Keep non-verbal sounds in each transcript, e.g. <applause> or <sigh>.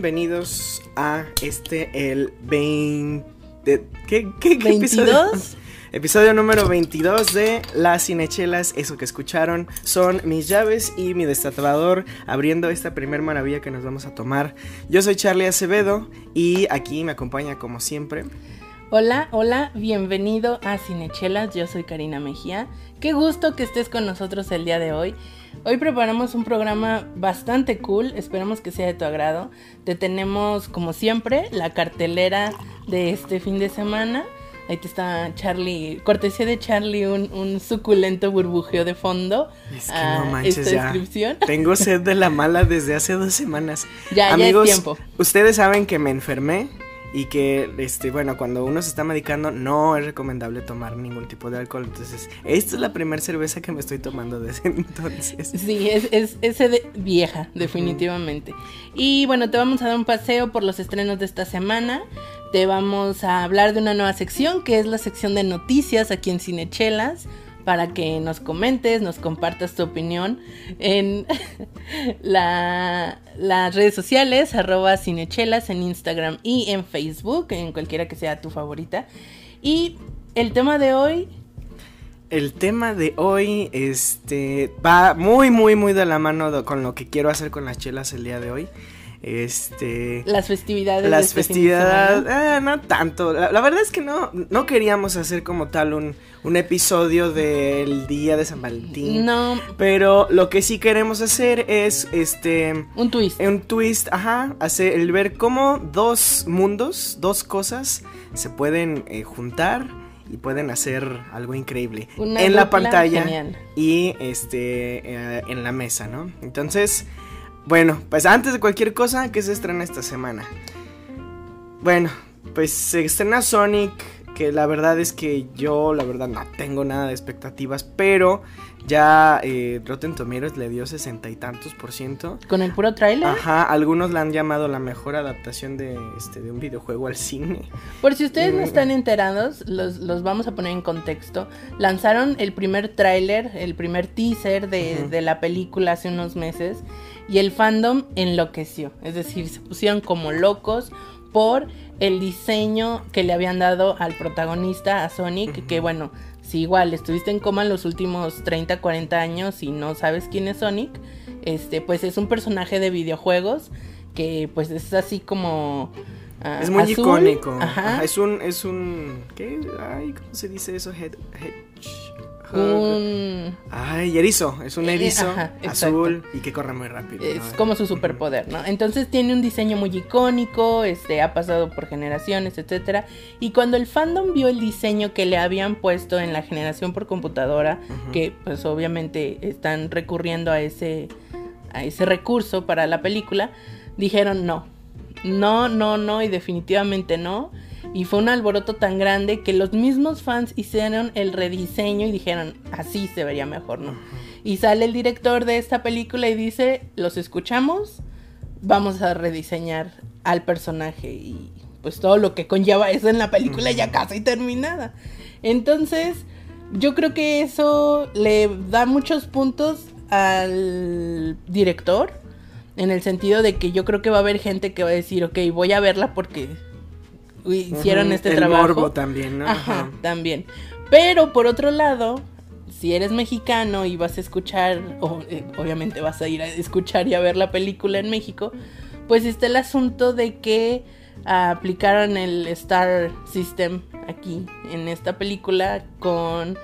Bienvenidos a este, el 20... ¿Qué, qué, qué episodio? ¿22? <laughs> Episodio número 22 de Las Cinechelas, eso que escucharon son mis llaves y mi destapador abriendo esta primer maravilla que nos vamos a tomar. Yo soy Charlie Acevedo y aquí me acompaña como siempre. Hola, hola, bienvenido a Cinechelas, yo soy Karina Mejía. Qué gusto que estés con nosotros el día de hoy. Hoy preparamos un programa bastante cool, esperamos que sea de tu agrado. Te tenemos, como siempre, la cartelera de este fin de semana. Ahí te está Charlie, cortesía de Charlie, un, un suculento burbujeo de fondo. Es que a no manches esta ya. descripción. <laughs> Tengo sed de la mala desde hace dos semanas. Ya, ya es Amigos, tiempo. ustedes saben que me enfermé y que, este, bueno, cuando uno se está medicando no es recomendable tomar ningún tipo de alcohol. Entonces, esta es la primera cerveza que me estoy tomando desde <laughs> entonces. Sí, es, es, es de vieja, definitivamente. Y bueno, te vamos a dar un paseo por los estrenos de esta semana. Te vamos a hablar de una nueva sección que es la sección de noticias aquí en Cinechelas para que nos comentes, nos compartas tu opinión en <laughs> la- las redes sociales, arroba cinechelas en Instagram y en Facebook, en cualquiera que sea tu favorita. Y el tema de hoy, El tema de hoy, este, va muy, muy, muy de la mano con lo que quiero hacer con las chelas el día de hoy. Este, las festividades. de las este festividades, ah, no tanto. La, la verdad es que no, no queríamos hacer como tal un, un episodio del día de San Valentín. No, Pero lo que sí queremos hacer es, este, un twist. un twist, ajá, hacer el ver cómo dos mundos, dos cosas se pueden eh, juntar y pueden hacer algo increíble Una en la pantalla genial. y este eh, en la mesa, ¿no? Entonces, bueno, pues antes de cualquier cosa, ¿qué se estrena esta semana? Bueno, pues se estrena Sonic, que la verdad es que yo, la verdad, no tengo nada de expectativas, pero ya eh, Rotten Tomatoes le dio sesenta y tantos por ciento. Con el puro tráiler. Ajá, algunos la han llamado la mejor adaptación de, este, de un videojuego al cine. Por si ustedes no Mm. están enterados, los, los vamos a poner en contexto. Lanzaron el primer tráiler, el primer teaser de, de la película hace unos meses y el fandom enloqueció. Es decir, se pusieron como locos por el diseño que le habían dado al protagonista, a Sonic, que bueno, si igual estuviste en coma los últimos 30, 40 años y no sabes quién es Sonic, este pues es un personaje de videojuegos que pues es así como... ah, es muy azul. icónico. Ajá. Ajá, es un, es un, ¿qué? Ay, ¿cómo se dice eso? Head. Un... Ay, erizo, es un Eh, erizo ajá, exacto. azul y que corre muy rápido. Es ¿no? como su superpoder, ¿no? Entonces tiene un diseño muy icónico, este, ha pasado por generaciones, etcétera. Y cuando el fandom vio el diseño que le habían puesto en la generación por computadora, que pues obviamente están recurriendo a ese, a ese recurso para la película, dijeron no, no, no, no y definitivamente no. Y fue un alboroto tan grande que los mismos fans hicieron el rediseño y dijeron, así se vería mejor, ¿no? Y sale el director de esta película y dice, los escuchamos, vamos a rediseñar al personaje y pues todo lo que conlleva eso en la película ya casi terminada. Entonces, yo creo que eso le da muchos puntos al director, en el sentido de que yo creo que va a haber gente que va a decir, ok, voy a verla porque hicieron Ujú, este el trabajo. morbo también, ¿no? Ajá, Ajá. también. Pero por otro lado, si eres mexicano y vas a escuchar, o eh, obviamente vas a ir a escuchar y a ver la película en México, pues está el asunto de que aplicaron el Star System aquí en esta película con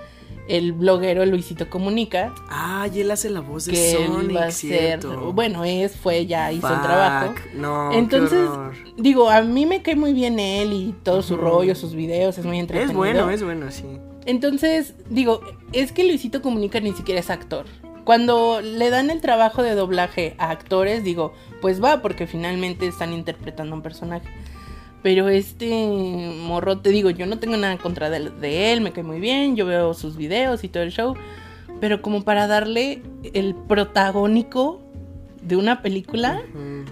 el bloguero Luisito Comunica. Ah, y él hace la voz de que él Sonic, va a ser, bueno, es, fue, ya hizo el Fuck, trabajo. No, Entonces, digo, a mí me cae muy bien él y todo su rollo, sus videos, es muy entretenido. Es bueno, es bueno, sí. Entonces, digo, es que Luisito Comunica ni siquiera es actor. Cuando le dan el trabajo de doblaje a actores, digo, pues va, porque finalmente están interpretando un personaje. Pero este morro, te digo, yo no tengo nada contra de, de él, me cae muy bien, yo veo sus videos y todo el show. Pero como para darle el protagónico de una película,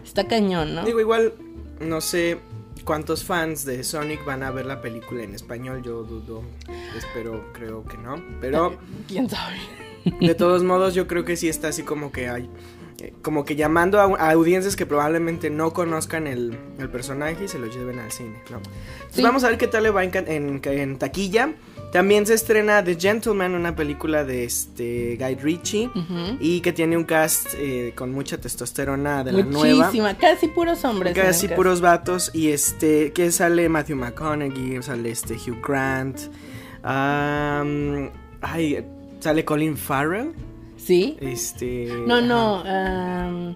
está cañón, ¿no? Digo, igual, no sé cuántos fans de Sonic van a ver la película en español, yo dudo, espero, creo que no, pero <laughs> ¿Quién sabe? de todos modos yo creo que sí está así como que hay, como que llamando a, a audiencias que probablemente no conozcan el, el personaje y se lo lleven al cine, ¿no? Entonces Sí. vamos a ver qué tal le va en, en, en taquilla. También se estrena The Gentleman, una película de este Guy Ritchie. Ujú. Y que tiene un cast eh, con mucha testosterona de la nueva. Muchísima, casi puros hombres. Casi puros vatos. Y este, que sale Matthew McConaughey, sale este Hugh Grant. am, ay, sale Colin Farrell. Sí. Este. No, no.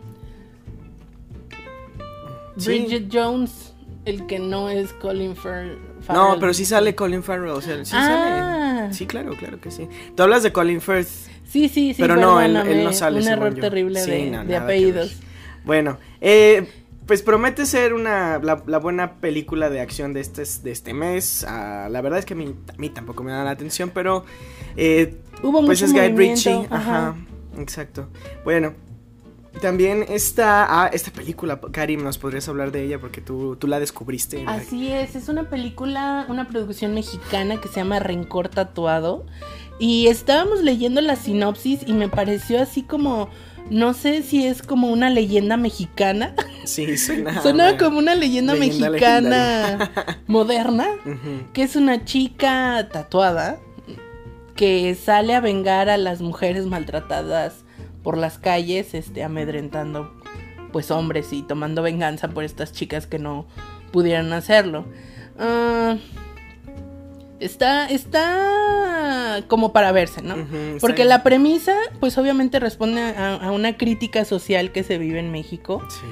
Sí. Bridget Jones, el que no es Colin Far- Farrell. No, pero sí sale Colin Farrell. O sea, sí Ah. sale. Sí, claro, claro que sí. Tú hablas de Colin Firth. Sí, sí, sí. pero no, él, no sale. Un error yo. terrible Sí, de, no, de apellidos. Bueno, eh, pues promete ser una la, la buena película de acción de este, de este mes. Ah, la verdad es que a mí, a mí tampoco me da la atención, pero eh, Hubo pues mucho es Guy Ritchie. ajá. Ajá. exacto. Bueno, también está ah, esta película, Karim, nos podrías hablar de ella porque tú, tú la descubriste. Así es, es una película, una producción mexicana que se llama Rencor Tatuado. Y estábamos leyendo la sinopsis y me pareció así como, no sé si es como una leyenda mexicana. Sí, suena. <laughs> Suena una- como una leyenda, leyenda mexicana moderna. <laughs> Que es una chica tatuada que sale a vengar a las mujeres maltratadas por las calles, este, amedrentando pues hombres y tomando venganza por estas chicas que no pudieron hacerlo. Ah, está, está como para verse, ¿no? Porque la premisa, pues obviamente responde a, a una crítica social que se vive en México. Sí.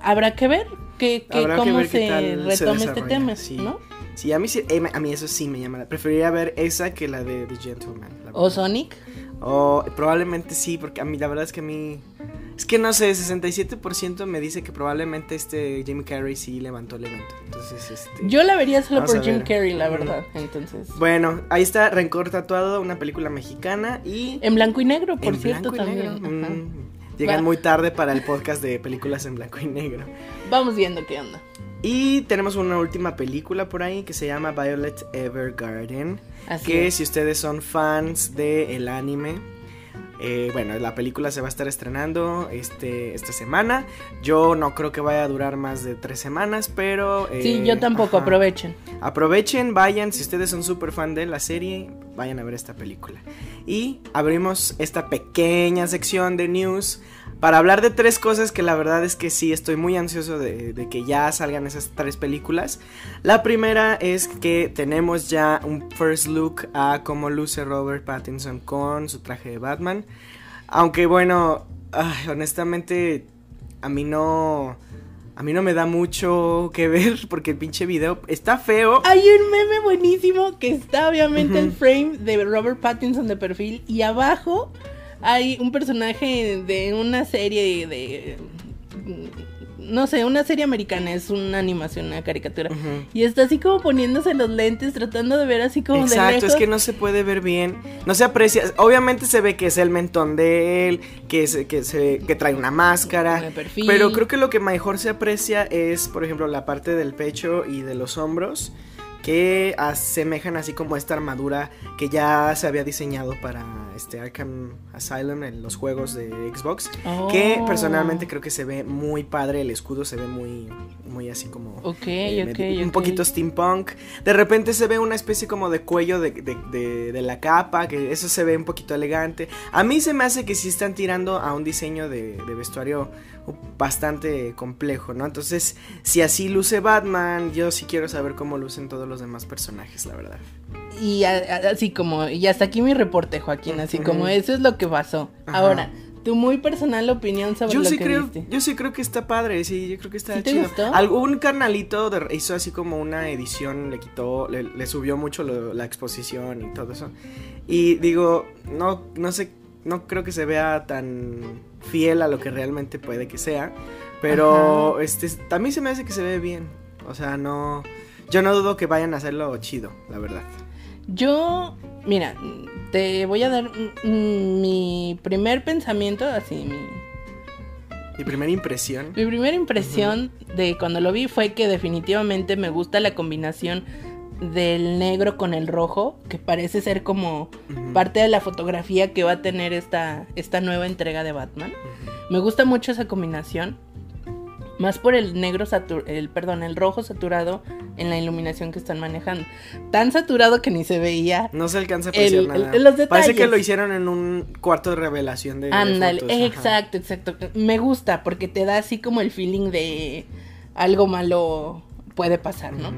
Habrá que ver que, que Habrá que cómo ver se se retoma este tema, sí. ¿no? Sí, a mí, sí- eh, a mí eso sí me llama. la- Preferiría ver esa que la de The Gentleman. O. Sonic. O probablemente sí, porque a mí la verdad es que a mí... Es que no sé, 67% me dice que probablemente este Jimmy Carrey sí levantó el evento. Entonces, este... Yo la vería solo por Jim. Carrey, la verdad. Entonces. Bueno, ahí está Rencor Tatuado, una película mexicana y... En blanco y negro, por en cierto, blanco y también. negro. Mm, Llegan Va. muy tarde para el podcast de películas en blanco y negro. Vamos viendo qué onda. Y tenemos una última película por ahí que se llama Violet Evergarden. Así que es. si ustedes son fans del anime, eh, bueno, la película se va a estar estrenando este, esta semana. Yo no creo que vaya a durar más de tres semanas, pero... eh, Sí, yo tampoco, ajá. aprovechen. Aprovechen, vayan, si ustedes son súper fan de la serie, vayan a ver esta película. Y abrimos esta pequeña sección de news para hablar de tres cosas que la verdad es que sí, estoy muy ansioso de, de que ya salgan esas tres películas. La primera es que tenemos ya un first look a cómo luce Robert Pattinson con su traje de Batman. Aunque bueno, ay, honestamente a mí no... A mí no me da mucho que ver <laughs> porque el pinche video está feo. Hay un meme buenísimo que está obviamente el frame de Robert Pattinson de perfil y abajo hay un personaje de una serie de... No sé, una serie americana, es una animación, una caricatura. Y está así como poniéndose los lentes, tratando de ver así como de Exacto, lejos. es que no se puede ver bien, no se aprecia, obviamente se ve que es el mentón de él, que, es, que, se, que trae una máscara, pero creo que lo que mejor se aprecia es, por ejemplo, la parte del pecho y de los hombros, que asemejan así como esta armadura que ya se había diseñado para este Arkham Asylum en los juegos de Xbox, que Oh. personalmente creo que se ve muy padre, el escudo se ve muy, muy así como... Ok, eh, un poquito steampunk. De repente se ve una especie como de cuello de, de- de- de la capa, que eso se ve un poquito elegante. A mí se me hace que sí están tirando a un diseño de vestuario bastante complejo, ¿no? Entonces, si así luce Batman, yo sí quiero saber cómo lucen todos los demás personajes, la verdad. Y así como, y hasta aquí mi reporte, Joaquín, así como eso es lo que pasó. Ahora, tu muy personal opinión sobre yo lo sí que creo, viste. Yo sí creo que está padre, sí, yo creo que está ¿Sí te chido. gustó? Algún carnalito de- hizo así como una edición, le quitó, le, le subió mucho lo- la exposición y todo eso. Y digo, no, no sé, no creo que se vea tan fiel a lo que realmente puede que sea. Pero Ajá. este también se me hace que se ve bien. O sea, no. Yo no dudo que vayan a hacerlo chido, la verdad. Yo, mira, te voy a dar mi primer pensamiento, así, mi, Mi primera impresión. mi primera impresión de cuando lo vi fue que definitivamente me gusta la combinación del negro con el rojo, que parece ser como parte de la fotografía que va a tener esta, esta nueva entrega de Batman. Me gusta mucho esa combinación. Más por el negro el perdón, el rojo saturado en la iluminación que están manejando. Tan saturado que ni se veía. No se alcanza a apreciar El- nada. el- los Parece que detalles. lo hicieron en un cuarto de revelación de. Ándale, fotos, ajá. exacto, exacto. Me gusta porque te da así como el feeling de algo malo puede pasar, ¿no?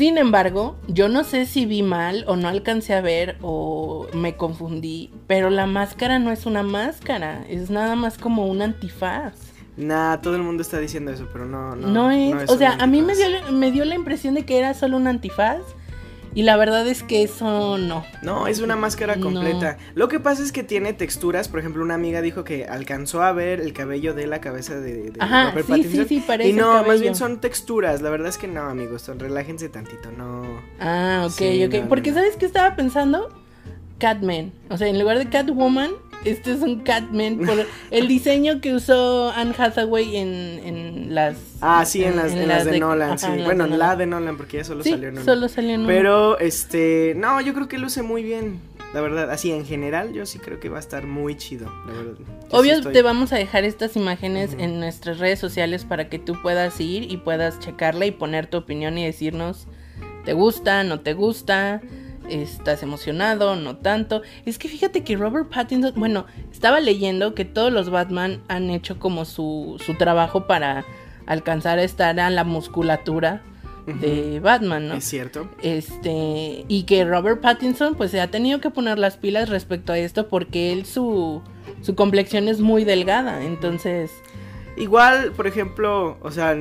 Sin embargo, yo no sé si vi mal o no alcancé a ver o me confundí, pero la máscara no es una máscara, es nada más como un antifaz. Nah, todo el mundo está diciendo eso, pero no. No, No, es, no o sea, a mí me dio, me dio la impresión de que era solo un antifaz y la verdad es que eso no. No, es una máscara No. completa. Lo que pasa es que tiene texturas. Por ejemplo, una amiga dijo que alcanzó a ver el cabello de la cabeza de, de Ajá, Robert sí, Pattinson. sí, sí, parece Y no, más bien son texturas. La verdad es que no, amigos. son- Relájense tantito, no. Ah, ok, Sí, ok. no, Porque no. ¿sabes qué estaba pensando? Catman. O sea, en lugar de Catwoman, este es un Catman por el diseño que usó Anne Hathaway en, en las... Ah, sí, en las, en las de, Nolan, ajá, sí. en Bueno, en la Nolan. de Nolan, porque ya solo Sí, salió en una. solo salió en una. Pero, este, no, yo creo que luce muy bien, la verdad. Así, en general, yo sí creo que va a estar muy chido, la verdad. Yo sí Obvio, estoy- te vamos a dejar estas imágenes en nuestras redes sociales para que tú puedas ir y puedas checarla y poner tu opinión y decirnos, ¿te gusta? ¿No te gusta? ¿Estás emocionado? ¿No tanto? Es que fíjate que Robert Pattinson, bueno, estaba leyendo que todos los Batman han hecho como su, su trabajo para alcanzar a estar a la musculatura de Batman, ¿no? Es cierto. Este, y que Robert Pattinson pues se ha tenido que poner las pilas respecto a esto porque él su, su complexión es muy delgada, entonces... Igual, por ejemplo, o sea,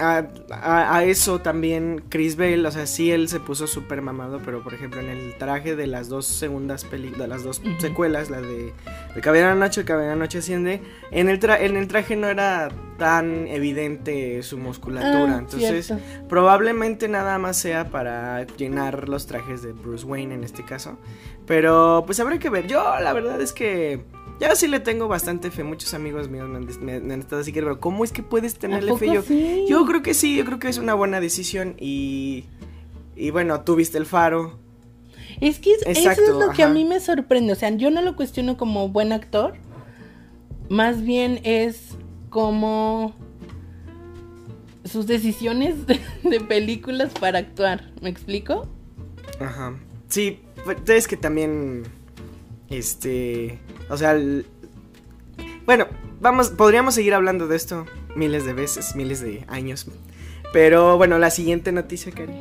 a, a- a eso también Chris Bale, o sea, sí él se puso súper mamado, pero por ejemplo en el traje de las dos segundas películas, las dos secuelas, la de El Caballero de la Noche, El Caballero de la Noche Asciende, en el, tra- en el traje no era tan evidente su musculatura, Ah, entonces cierto. probablemente nada más sea para llenar los trajes de Bruce Wayne en este caso, pero pues habrá que ver, yo la verdad es que... Yo sí le tengo bastante fe. Muchos amigos míos me han, me- me han estado así que, pero ¿cómo es que puedes ¿A tenerle fe? Yo, sí? yo creo que sí, yo creo que es una buena decisión y... Y bueno, tú viste el faro. Es que es- eso es lo que a mí me sorprende, o sea, yo no lo cuestiono como buen actor, más bien es como sus decisiones de, de películas para actuar, ¿me explico? Ajá. Sí, pues, es que también... Este... O sea... bueno, vamos, podríamos seguir hablando de esto miles de veces, miles de años. Pero bueno, la siguiente noticia, Cari.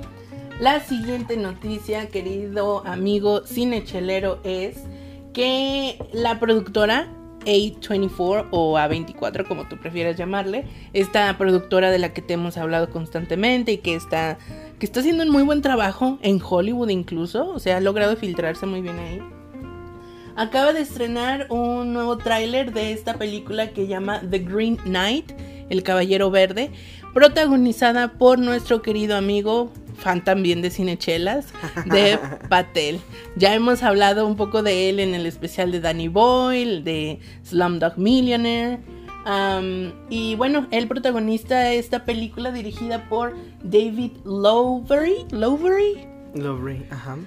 La siguiente noticia, querido amigo cinechelero, es que la productora A24 o A24, como tú prefieras llamarle, esta productora de la que te hemos hablado constantemente y que está, que está haciendo un muy buen trabajo en Hollywood incluso, o sea, ha logrado filtrarse muy bien ahí. Acaba de estrenar un nuevo tráiler de esta película que llama The Green Knight, El Caballero Verde, protagonizada por nuestro querido amigo, fan también de Cinechelas, <laughs> de Patel. Ya hemos hablado un poco de él en el especial de Danny Boyle, de Slumdog Millionaire. y bueno, él protagonista esta película dirigida por David Lowery, Lowery Lovely, ajá.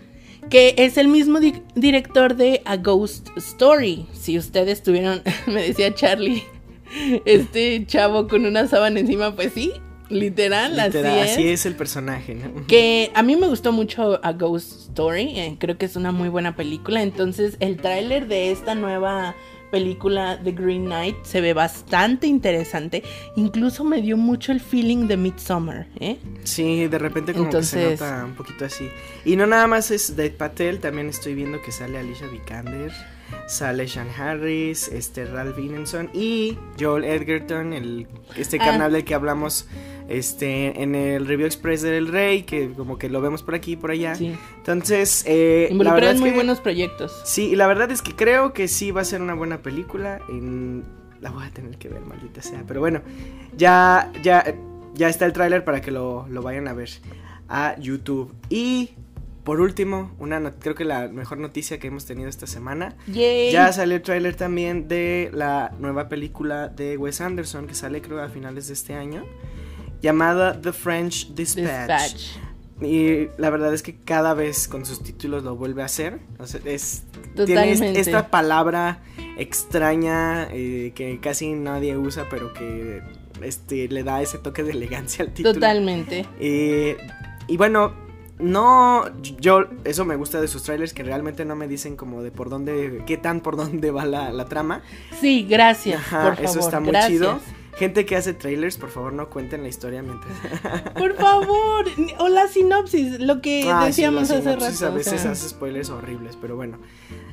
Que es el mismo di- director de A Ghost Story. Si ustedes tuvieron, <laughs> me decía Charlie, <laughs> este chavo con una sábana encima, pues sí, literal, Literal, así, es. así es el personaje, ¿no? Que a mí me gustó mucho A Ghost Story, eh, creo que es una muy buena película. Entonces, el tráiler de esta nueva película The Green Knight se ve bastante interesante. Incluso me dio mucho el feeling de Midsommar, ¿eh? Sí, de repente como que se nota un poquito así. Y no nada más es de Patel, también estoy viendo que sale Alicia Vikander, sale Sean Harris, este Ralph Ineson y Joel Edgerton, el este ah. canal del que hablamos este en el Review Express del Rey, que como que lo vemos por aquí y por allá. Sí. Entonces, eh, la verdad es muy buenos proyectos. Sí, y la verdad es que creo que sí va a ser una buena película. En... La voy a tener que ver, maldita sea. Pero bueno, ya, ya, ya está el tráiler para que lo, lo vayan a ver a YouTube. Y por último, una creo que la mejor noticia que hemos tenido esta semana. Ya salió el tráiler también de la nueva película de Wes Anderson que sale creo a finales de este año, llamada The French Dispatch. Y la verdad es que cada vez con sus títulos lo vuelve a hacer. es, tiene esta palabra extraña eh, que casi nadie usa, pero que este, le da ese toque de elegancia al título. Totalmente. Eh, y bueno, no, yo, eso me gusta de sus trailers, que realmente no me dicen como de por dónde, qué tan por dónde va la, trama. Sí, gracias. eso está muy chido. Gente que hace trailers, por favor, no cuenten la historia mientras. <laughs> Por favor, o la sinopsis, lo que ah, decíamos hace rato. A veces hace spoilers horribles, pero bueno.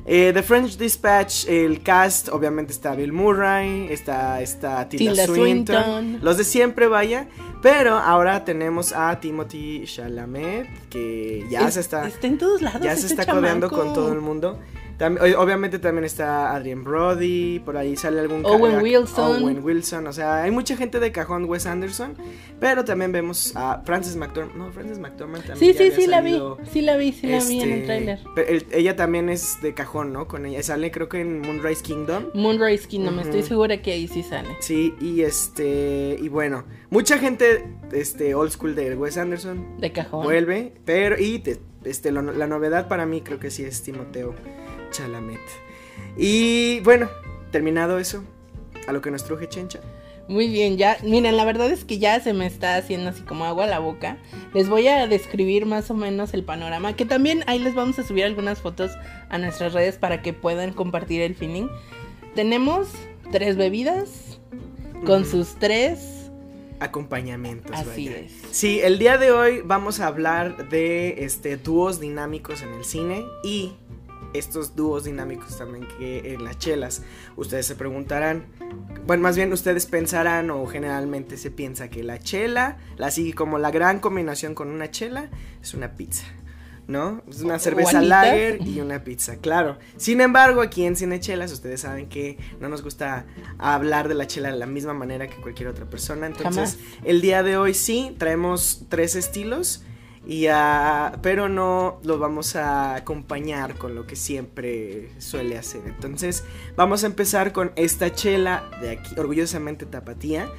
Eh, The French Dispatch, el cast, obviamente está Bill Murray, está, está Tilda, Swinton, los de siempre, vaya. Pero ahora tenemos a Timothy Chalamet, que ya se está. Está en todos lados. Ya se este está codeando con todo el mundo obviamente también está Adrian Brody, por ahí sale algún... Owen Wilson. Owen Wilson, o sea, hay mucha gente de cajón Wes Anderson, pero también vemos a Frances McDormand, no, Frances McDormand también. Sí, sí, sí la vi, sí la vi, sí la vi en el este, tráiler. ella también es de cajón, ¿no? Con ella sale creo que en Moonrise Kingdom. Moonrise Kingdom, estoy segura que ahí sí sale. Sí, y este, y bueno, mucha gente, este, old school de Wes Anderson. De cajón. Vuelve, pero, y este, la novedad para mí creo que sí es Timoteo Chalamet. Y bueno, terminado eso, a lo que nos truje Chencha. Muy bien, ya, miren, la verdad es que ya se me está haciendo así como agua a la boca. Les voy a describir más o menos el panorama, que también ahí les vamos a subir algunas fotos a nuestras redes para que puedan compartir el feeling. Tenemos tres bebidas con sus tres acompañamientos. Así es. Sí, el día de hoy vamos a hablar de este dúos dinámicos en el cine y estos dúos dinámicos también que en las chelas. Ustedes se preguntarán, bueno, más bien ustedes pensarán o generalmente se piensa que la chela, así como la gran combinación con una chela, es una pizza. ¿No? Es una cerveza lager y una pizza, claro. Sin embargo, aquí en Cinechelas ustedes saben que no nos gusta hablar de la chela de la misma manera que cualquier otra persona. Entonces, el día de hoy sí traemos tres estilos y pero no lo vamos a acompañar con lo que siempre suele hacer. Entonces vamos a empezar con esta chela de aquí, orgullosamente tapatía.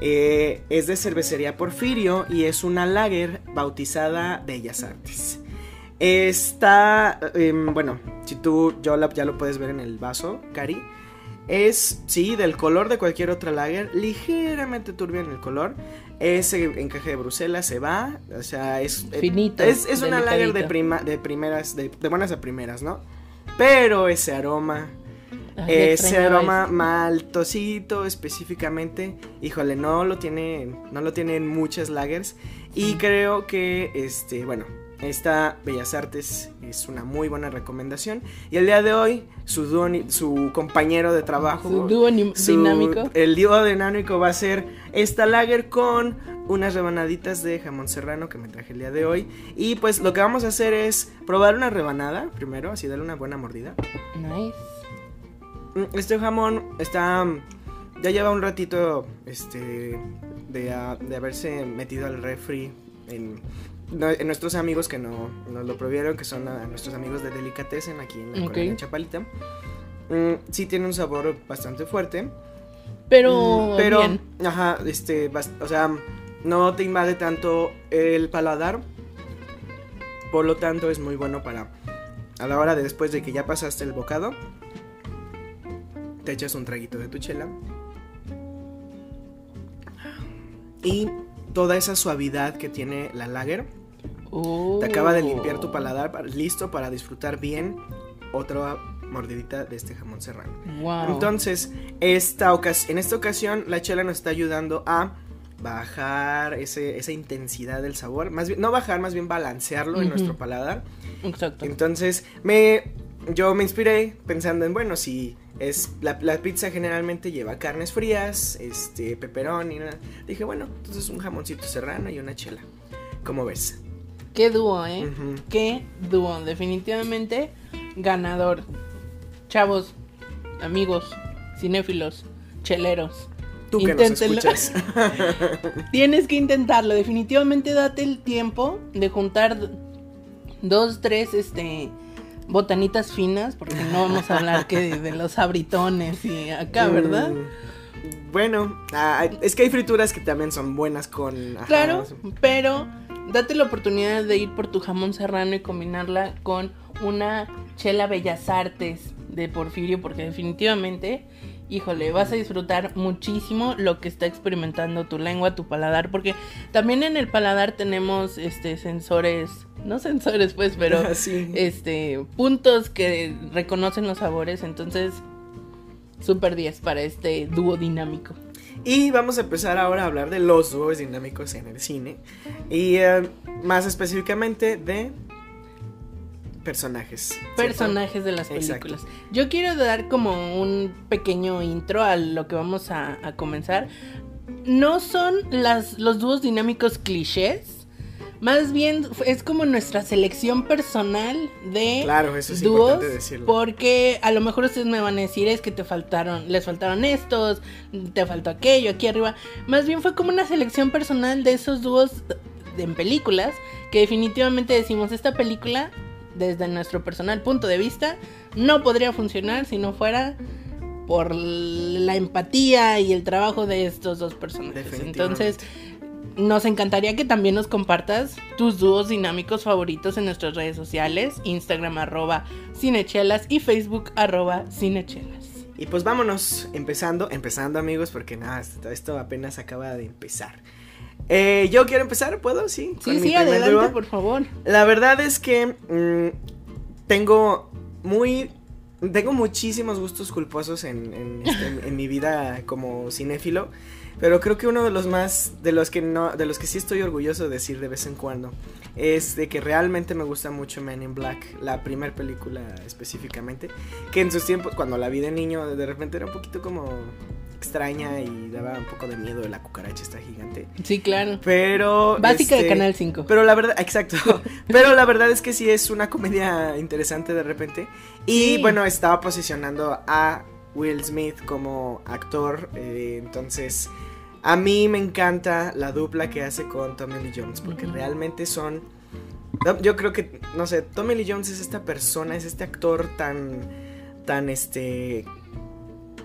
Eh, es de cervecería Porfirio y es una lager bautizada Bellas Artes. Está, em, bueno, si tú yo ya lo puedes ver en el vaso, Cari. Es, sí, del color de cualquier otra lager, ligeramente turbia en el color. Ese encaje de Bruselas se va, o sea, es... Eh, Finito. Es, es una lager de, prima, de primeras, de, buenas a primeras, ¿no? Pero ese aroma, ese aroma maltosito específicamente, híjole, no lo tiene, no lo tienen muchas lagers. Y creo que, este, bueno, esta Bellas Artes es una muy buena recomendación. Y el día de hoy, su, su compañero de trabajo. Su dúo dinámico. El dúo dinámico va a ser esta lager con unas rebanaditas de jamón serrano que me traje el día de hoy. Y pues lo que vamos a hacer es probar una rebanada primero, así darle una buena mordida. Nice. Mm, este jamón está. Ya lleva un ratito este, de, de haberse metido al refri en nuestros amigos que no nos lo provieron, que son nuestros amigos de Delicatessen aquí en la colonia Chapalita. Mm, sí tiene un sabor bastante fuerte. Pero, mm, pero, ajá, este, o sea, no te invade tanto el paladar. Por lo tanto, es muy bueno para a la hora de después de que ya pasaste el bocado, te echas un traguito de tu chela. Y toda esa suavidad que tiene la lager te acaba de limpiar tu paladar, listo para disfrutar bien otra mordidita de este jamón serrano. Wow. Entonces, esta en esta ocasión, la chela nos está ayudando a bajar ese, esa intensidad del sabor. Más bien, no bajar, más bien balancearlo en nuestro paladar. Exacto. Entonces, me, yo me inspiré pensando en, bueno, si es la, la pizza generalmente lleva carnes frías, este, pepperoni, nada. Dije, bueno, entonces un jamoncito serrano y una chela. ¿Cómo ves? Qué dúo, ¿eh? Ujú. Qué dúo. Definitivamente ganador. Chavos, amigos, cinéfilos, cheleros. Tú que Inténtenlo. nos escuchas. <laughs> Tienes que intentarlo. Definitivamente date el tiempo de juntar dos, tres, este, botanitas finas, porque no vamos a hablar que de, de los abritones y acá, ¿verdad? Mm, Bueno, ah, es que hay frituras que también son buenas con... ajá, Claro, pero date la oportunidad de ir por tu jamón serrano y combinarla con una chela Bellas Artes de Porfirio, porque definitivamente, híjole, vas a disfrutar muchísimo lo que está experimentando tu lengua, tu paladar, porque también en el paladar tenemos este sensores, no sensores pues, pero <laughs> Sí. este puntos que reconocen los sabores, entonces super 10 para este dúo dinámico. Y vamos a empezar ahora a hablar de los dúos dinámicos en el cine. Y eh, más específicamente de personajes. ¿cierto? personajes de las Exacto. películas. Yo quiero dar como un pequeño intro a lo que vamos a, a comenzar. No son las, los dúos dinámicos clichés. Más bien es como nuestra selección personal de Claro, eso es dúos. importante decirlo. Porque a lo mejor ustedes me van a decir es que te faltaron, les faltaron estos, te faltó aquello, aquí arriba. Más bien fue como una selección personal de esos dúos en películas que definitivamente decimos esta película desde nuestro personal punto de vista no podría funcionar si no fuera por la empatía y el trabajo de estos dos personajes. Entonces, nos encantaría que también nos compartas tus dúos dinámicos favoritos en nuestras redes sociales, Instagram arroba cinechelas y Facebook arroba cinechelas. Y pues vámonos, empezando, empezando amigos, porque nada, esto, apenas acaba de empezar. Eh, yo quiero empezar, ¿puedo? Sí. Sí, sí, adelante, dúo. por favor. La verdad es que mm, tengo muy. Tengo muchísimos gustos culposos en, en, este, en- en mi vida como cinéfilo. Pero creo que uno de los más. De los que no. De los que sí estoy orgulloso de decir de vez en cuando. Es de que realmente me gusta mucho Men in Black. La primera película específicamente. Que en sus tiempos, cuando la vi de niño, de repente era un poquito como extraña y daba un poco de miedo la cucaracha esta gigante. Sí, claro. Pero. Básica de este, Canal 5. pero la verdad, exacto. <laughs> Pero la verdad es que sí es una comedia interesante de repente. Y Sí. bueno, estaba posicionando a Will Smith como actor. eh, entonces, a mí me encanta la dupla que hace con Tommy Lee Jones. Porque realmente son. Yo creo que, no sé, Tommy Lee Jones es esta persona, es este actor tan. tan este.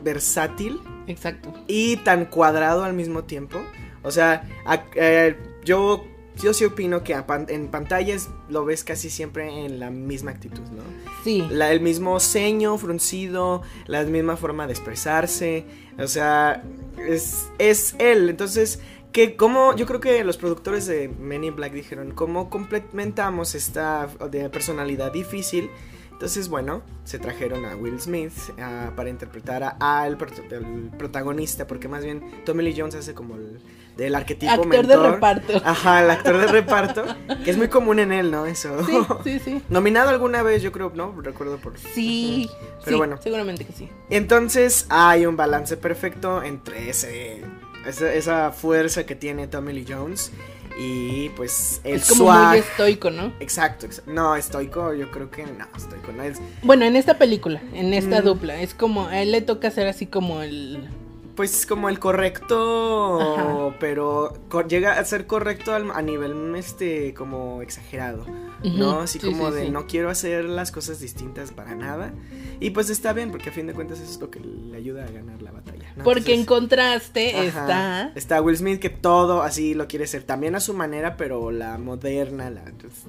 versátil Exacto. y tan cuadrado al mismo tiempo. O sea, a- eh, yo, yo sí opino que pan- en pantallas lo ves casi siempre en la misma actitud, ¿no? Sí. La- el mismo ceño fruncido, la misma forma de expresarse, o sea, es, es él. Entonces, que como yo creo que los productores de Men in Black dijeron, ¿cómo complementamos esta de personalidad difícil? Entonces, bueno, se trajeron a Will Smith ah, para interpretar a, a el, prot- el protagonista, porque más bien Tommy Lee Jones hace como el del arquetipo Actor de reparto. Ajá, el actor de reparto, que es muy común en él, ¿no? Eso. Sí, sí, sí. <laughs> Nominado alguna vez, yo creo, ¿no? Recuerdo por... Sí. Pero sí, bueno. Seguramente que sí. Entonces hay un balance perfecto entre ese, esa, esa fuerza que tiene Tommy Lee Jones y pues el es como swag. muy estoico, ¿no? Exacto, exacto. No, estoico, yo creo que no, estoico no es. Bueno, en esta película, en esta Mm. dupla, es como a él le toca hacer así como el Pues como el correcto, Ajá. pero co- llega a ser correcto al- a nivel este como exagerado, ¿no? Así sí, como sí, de sí. no quiero hacer las cosas distintas para nada. Y pues está bien, porque a fin de cuentas eso es lo que le ayuda a ganar la batalla. ¿no? Porque en contraste Ajá. está Está Will Smith que todo así lo quiere ser, también a su manera, pero la moderna, la entonces,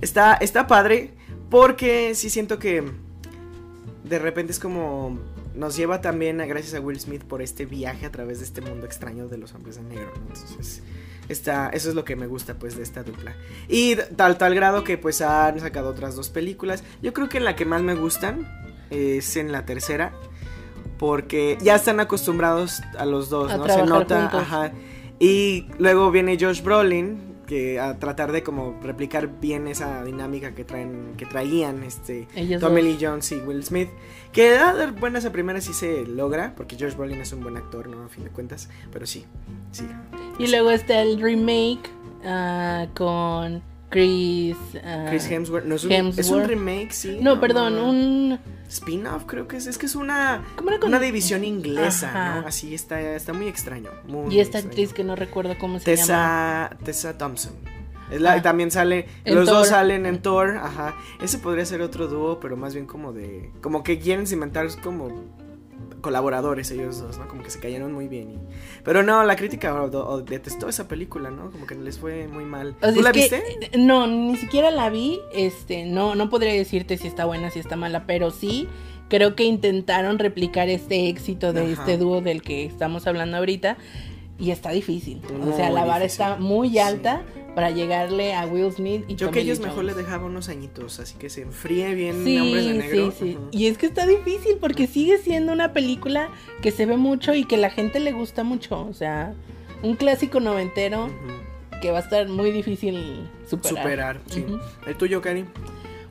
está está padre porque sí siento que de repente es como nos lleva también a- gracias a Will Smith por este viaje a través de este mundo extraño de los hombres de negro, ¿no? Entonces, está eso es lo que me gusta pues de esta dupla. Y tal tal grado que pues han sacado otras dos películas. Yo creo que la que más me gustan es en la tercera. Porque ya están acostumbrados a los dos, A ¿no? Se nota, juntos. ajá. Y luego viene Josh Brolin, que a tratar de como replicar bien esa dinámica que traen, que traían este Ellos Tommy. Lee Jones y Will Smith. Que a dar buenas a primeras sí se logra, porque Josh Brolin es un buen actor, ¿no? A fin de cuentas. Pero sí, sí. Y luego está el remake ah, con Chris. ah, Chris Hemsworth, no es un, es un Hemsworth. remake, sí. No, perdón, un. Spin-off, creo que es. Es que es una, ¿Cómo era con- una división inglesa, Ajá. ¿no? Así está, está muy extraño. Muy Y esta extraño. actriz que no recuerdo cómo se llama. Tessa, Tessa Thompson. Es la, Ah. También sale, los dos salen en Thor, ajá. Ese podría ser otro dúo, pero más bien como de, como que quieren cimentar como colaboradores ellos dos, ¿no? Como que se cayeron muy bien. y- Pero no, la crítica o- o detestó esa película, ¿no? Como que les fue muy mal. O sea, ¿Tú la que- viste? No, ni siquiera la vi. Este, no, no podría decirte si está buena, si está mala, pero sí creo que intentaron replicar este éxito de Ajá. este dúo del que estamos hablando ahorita. Y está difícil. o sea, la vara difícil. está muy Sí. Para llegarle a Will Smith y Yo que ellos mejor les dejaba unos añitos, así que se enfríe bien Sí, Hombres de Negro. sí, sí. Ujú. Y es que está difícil porque sigue siendo una película que se ve mucho y que la gente le gusta mucho. O sea, un clásico noventero que va a estar muy difícil superar. Superar, sí. ¿El tuyo, Cari?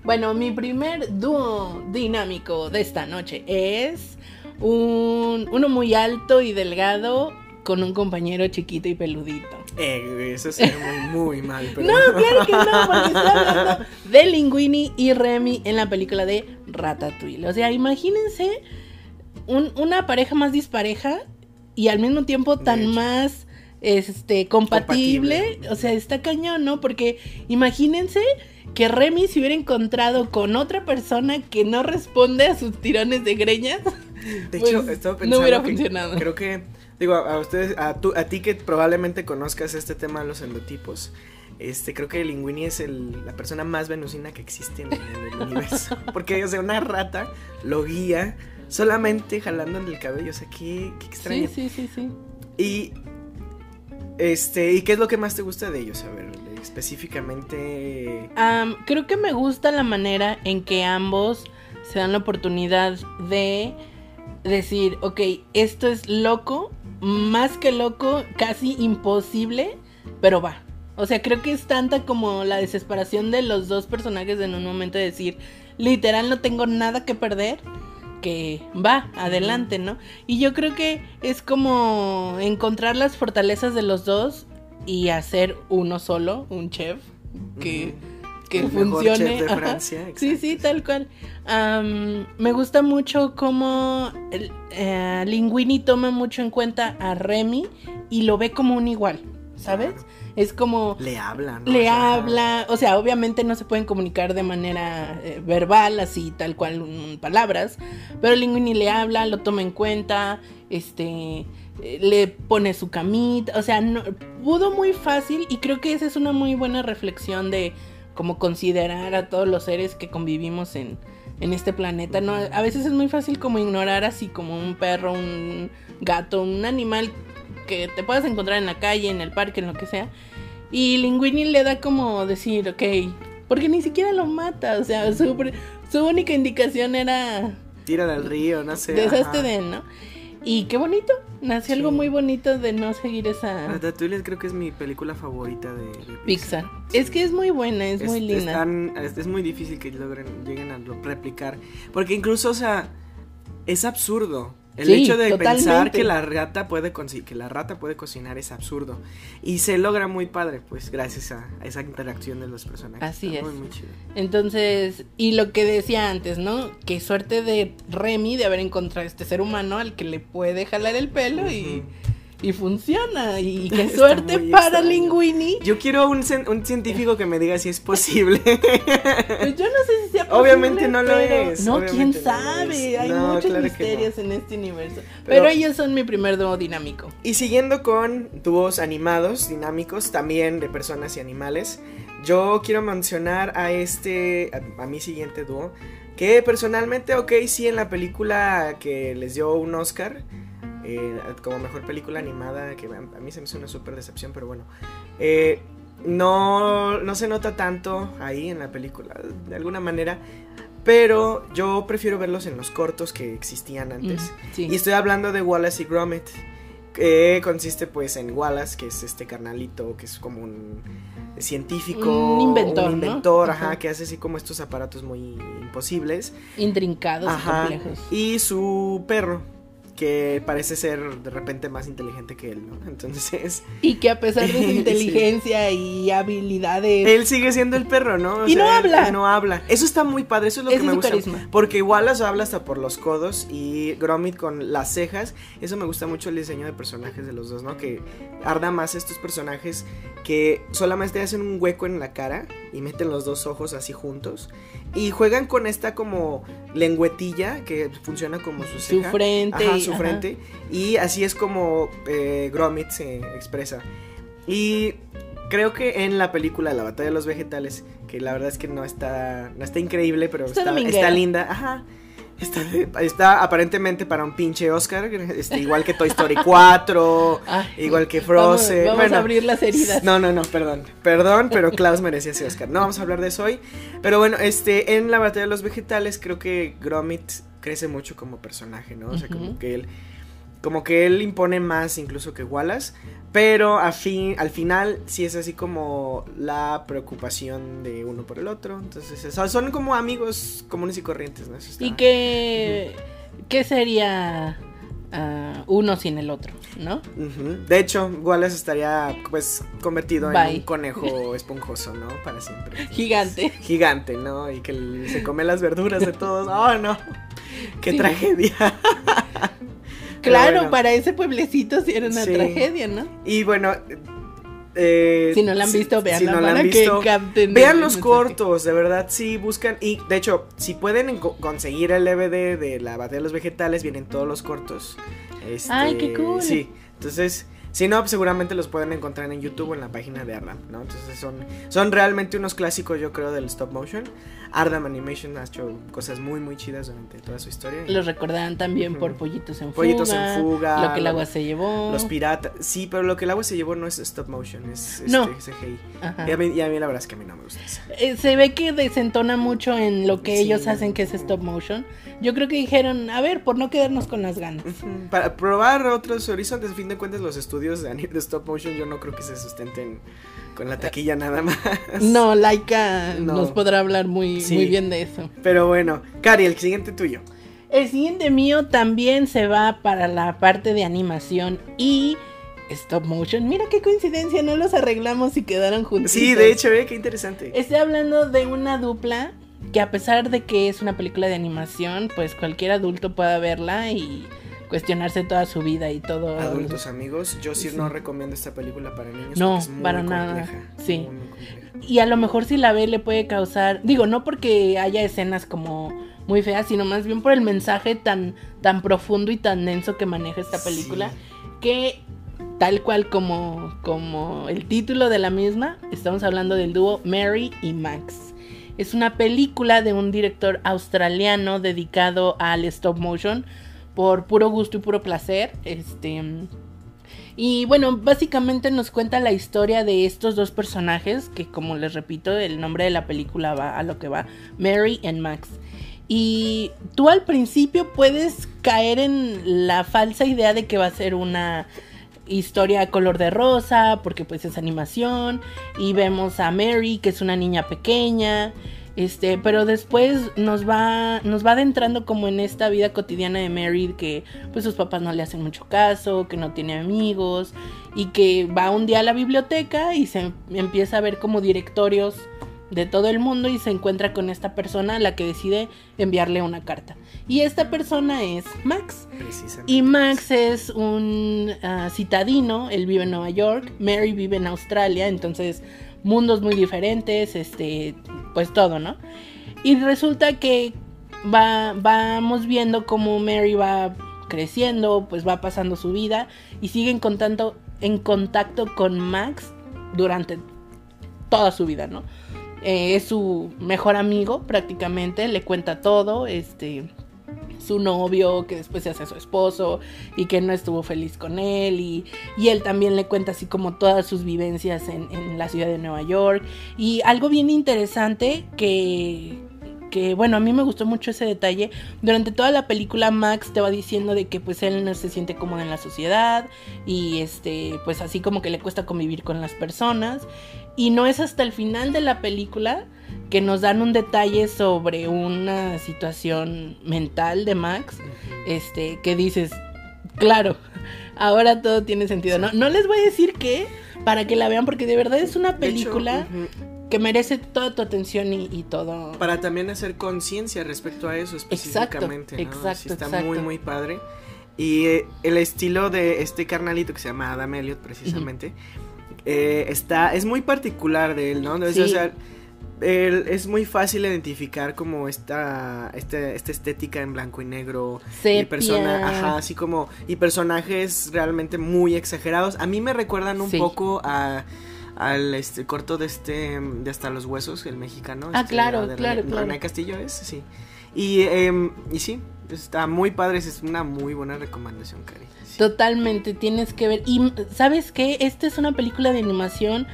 Bueno, mi primer dúo dinámico de esta noche es un, uno muy alto y delgado con un compañero chiquito y peludito. Eh, eso sería muy, muy mal, pero... No, claro que no, porque estoy <laughs> hablando de Linguini y Remy en la película de Ratatouille. O sea, imagínense un- una pareja más dispareja y al mismo tiempo tan más este compatible. Compatible. O sea, está cañón, ¿no? Porque imagínense que Remy se hubiera encontrado con otra persona que no responde a sus tirones de greñas. De Pues, hecho, estaba no pensando hubiera que funcionado. Creo que, digo, a, a ustedes, a, tú- a ti que probablemente conozcas este tema de los endotipos, este, creo que Linguini es el- la persona más venusina que existe en, en el universo. <laughs> Porque, o sea, una rata lo guía solamente jalando en el cabello, o sea, qué, qué extraño. Sí, sí, sí, sí. Y, este, ¿y qué es lo que más te gusta de ellos? A ver, específicamente... Am, creo que me gusta la manera en que ambos se dan la oportunidad de decir, ok, esto es loco, más que loco, casi imposible, pero va. O sea, creo que es tanta como la desesperación de los dos personajes en un momento de decir, literal no tengo nada que perder, que va, adelante, ¿no? Y yo creo que es como encontrar las fortalezas de los dos y hacer uno solo, un chef, que. Que El mejor funcione. chef de Ajá. Francia, Sí, sí, tal cual. Me gusta mucho cómo el, eh, Linguini toma mucho en cuenta a Remy y lo ve como un igual, ¿sabes? Claro. Es como Le habla, ¿no? O le sea, habla, o sea, obviamente no se pueden comunicar de manera eh, verbal, así tal cual, mm, palabras, pero Linguini le habla, lo toma en cuenta, este, eh, le pone su camita, o sea, no, pudo muy fácil y creo que esa es una muy buena reflexión de como considerar a todos los seres que convivimos en, en este planeta, ¿no? A veces es muy fácil como ignorar así como un perro, un gato, un animal que te puedas encontrar en la calle, en el parque, en lo que sea. Y Linguini le da como decir, ok, porque ni siquiera lo mata, o sea, su, su única indicación era Tírala al río, no sé. deshazte ajá. de él, ¿no? Y qué bonito, nació algo muy bonito de no seguir esa Ratatouille creo que es mi película favorita de, de Pixar. Es que es muy buena, es, muy linda. tan- es, es muy difícil que logren, lleguen a replicar. Porque incluso, o sea, es absurdo. El Sí, hecho de pensar que la rata puede que la rata puede cocinar es absurdo. Y se logra muy padre, pues, gracias a, a esa interacción de los personajes. Así Está es. Muy, muy chido. Entonces, y lo que decía antes, ¿no? Qué suerte de Remy de haber encontrado este ser humano al que le puede jalar el pelo y, y funciona. Y <laughs> qué suerte para extraño. Linguini. Yo quiero un, un científico que me diga si es posible. Pues yo no sé si sea posible, Obviamente no lo es, No, quién no sabe. Hay No, muchos claro misterios en este universo. Pero- Pero, ellos son mi primer dúo dinámico. Y siguiendo con dúos animados, dinámicos, también de personas y animales, yo quiero mencionar a este, a, a mi siguiente dúo, que personalmente, ok, sí, en la película que les dio un Oscar, eh, como mejor película animada, que a, mí se me hizo una súper decepción, pero bueno, eh, no, no se nota tanto ahí en la película, de alguna manera. pero yo prefiero verlos en los cortos que existían antes. Mm, sí. Y estoy hablando de Wallace y Gromit, que consiste pues en Wallace, que es este carnalito, que es como un científico, Un inventor, un ¿no? inventor, ajá, Ajá. que hace así como estos aparatos muy imposibles. Intrincados y Ajá. complejos. Y su perro, que parece ser de repente más inteligente que él, ¿no? <laughs> Entonces, Y que a pesar de su <laughs> Sí. inteligencia y habilidades. él sigue siendo el perro, ¿no? O Y no él- habla. no habla. Eso está muy padre, eso es lo Ese que me gusta. carisma. Porque Wallace habla hasta por los codos y Gromit con las cejas. Eso me gusta mucho el diseño de personajes de los dos, ¿no? Que arda más estos personajes que solamente hacen un hueco en la cara y meten los dos ojos así juntos. Y juegan con esta como lengüetilla que funciona como su frente. Ajá, su ajá. frente. Y así es como eh, Gromit se expresa. Y creo que en la película La batalla de los vegetales, que la verdad es que no está, no está increíble, pero Está está linda. Ajá. Está, está aparentemente para un pinche Oscar, este, igual que Toy Story 4, <laughs> Ay, igual que Frozen. Vamos, Bueno, a abrir las heridas. no, no, no, perdón. Perdón, pero Klaus merecía ese Oscar. No vamos a hablar de eso hoy. Pero bueno, este, en la batalla de los vegetales, creo que Gromit crece mucho como personaje, ¿no? O sea, como que él. Como que él impone más incluso que Wallace. Pero a fin, al final sí es así como la preocupación de uno por el otro. Entonces, son como amigos comunes y corrientes, ¿no? Está- ¿Y qué, qué sería ah, uno sin el otro, no? De hecho, Wallace estaría pues convertido en un conejo <laughs> esponjoso, ¿no? Para siempre. Gigante. gigante, ¿no? Y que se come las verduras de todos. ¡Oh, no! ¡Qué Sí. tragedia! <laughs> Claro, bueno. para ese pueblecito sí era una Sí. tragedia, ¿no? Y bueno. eh, Si no la han si- visto, si veanla no la han que visto, capten Vean los cortos, de verdad, sí, buscan. Y de hecho, si pueden conseguir el DVD de la batalla de los vegetales, vienen todos los cortos. Este, Ay, qué cool. Sí, entonces, si no, pues seguramente los pueden encontrar en YouTube o en la página de Ardam, ¿no? Entonces son, son realmente unos clásicos, yo creo, del stop motion. Ardam Animation ha hecho cosas muy, muy chidas durante toda su historia. Los recordarán también por. Pollitos en Pollitos Fuga. en Fuga, Lo que el agua se llevó. Los piratas. Sí, pero lo que el agua se llevó no es stop motion, es este, No. CGI. Y a, mí, y a mí la verdad es que a mí no me gusta eso. Eh, se ve que desentona mucho en lo que Sí. ellos hacen que es stop motion. Yo creo que dijeron, a ver, por no quedarnos con las ganas. Para probar otros horizontes, a fin de cuentas los estudios de, ani- de stop motion yo no creo que se sustenten con la taquilla nada más. No, Laika No. nos podrá hablar muy, Sí. muy bien de eso. Pero bueno, Cari, el siguiente tuyo. El siguiente mío también se va para la parte de animación y stop motion. Mira qué coincidencia, no los arreglamos y quedaron juntos. Sí, de hecho, eh, qué interesante. Estoy hablando de una dupla que a pesar de que es una película de animación, pues cualquier adulto pueda verla y cuestionarse toda su vida y todo. Adultos amigos, yo sí, Sí. no recomiendo esta película para niños. No, porque es muy para nada. Sí. muy, muy compleja. Y a lo mejor si la ve le puede causar, digo, no porque haya escenas como muy feas, sino más bien por el mensaje tan, tan profundo y tan denso que maneja esta película, Sí. que tal cual como, como el título de la misma, estamos hablando del dúo Mary y Max. Es una película de un director australiano dedicado al stop motion por puro gusto y puro placer. Este. Y bueno, básicamente nos cuenta la historia de estos dos personajes, que como les repito, el nombre de la película va a lo que va, Mary y Max. Y tú al principio puedes caer en la falsa idea de que va a ser una historia color de rosa, porque pues es animación, y vemos a Mary, que es una niña pequeña, este, pero después nos va, nos va adentrando como en esta vida cotidiana de Mary, que pues sus papás no le hacen mucho caso, que no tiene amigos, y que va un día a la biblioteca y se empieza a ver como directorios de todo el mundo y se encuentra con esta persona a la que decide enviarle una carta. Y esta persona es Max. Y Max es un ah, citadino, él vive en Nueva York, Mary vive en Australia, entonces mundos muy diferentes, este, pues todo, ¿no? Y resulta que va, vamos viendo cómo Mary va creciendo, pues va pasando su vida y sigue en contacto, en contacto con Max durante toda su vida, ¿no? Eh, es su mejor amigo prácticamente, le cuenta todo, este, su novio, que después se hace su esposo y que no estuvo feliz con él y, él también le cuenta así como todas sus vivencias en, en la ciudad de Nueva York y algo bien interesante que que, bueno, a mí me gustó mucho ese detalle. Durante toda la película Max te va diciendo de que pues él no se siente cómodo en la sociedad y este, pues así como que le cuesta convivir con las personas. Y no es hasta el final de la película que nos dan un detalle sobre una situación mental de Max, este, que dices, claro, ahora todo tiene sentido. No, no les voy a decir qué, para que la vean, porque de verdad es una película que merece toda tu atención y, todo. Para también hacer conciencia respecto a eso específicamente. Exacto, está muy, muy padre. Y eh, el estilo de este carnalito que se llama Adam Elliot, precisamente, eh, está, es muy particular de él, ¿no? O sea, es muy fácil identificar como esta, esta, esta estética en blanco y negro y persona, ajá, así como y personajes realmente muy exagerados. A mí me recuerdan un poco a al este corto de este de hasta los huesos el mexicano ah este, claro claro René, Castillo es sí. Y em, y sí está muy padre es una muy buena recomendación Cari totalmente tienes que ver y sabes qué esta es una película de animación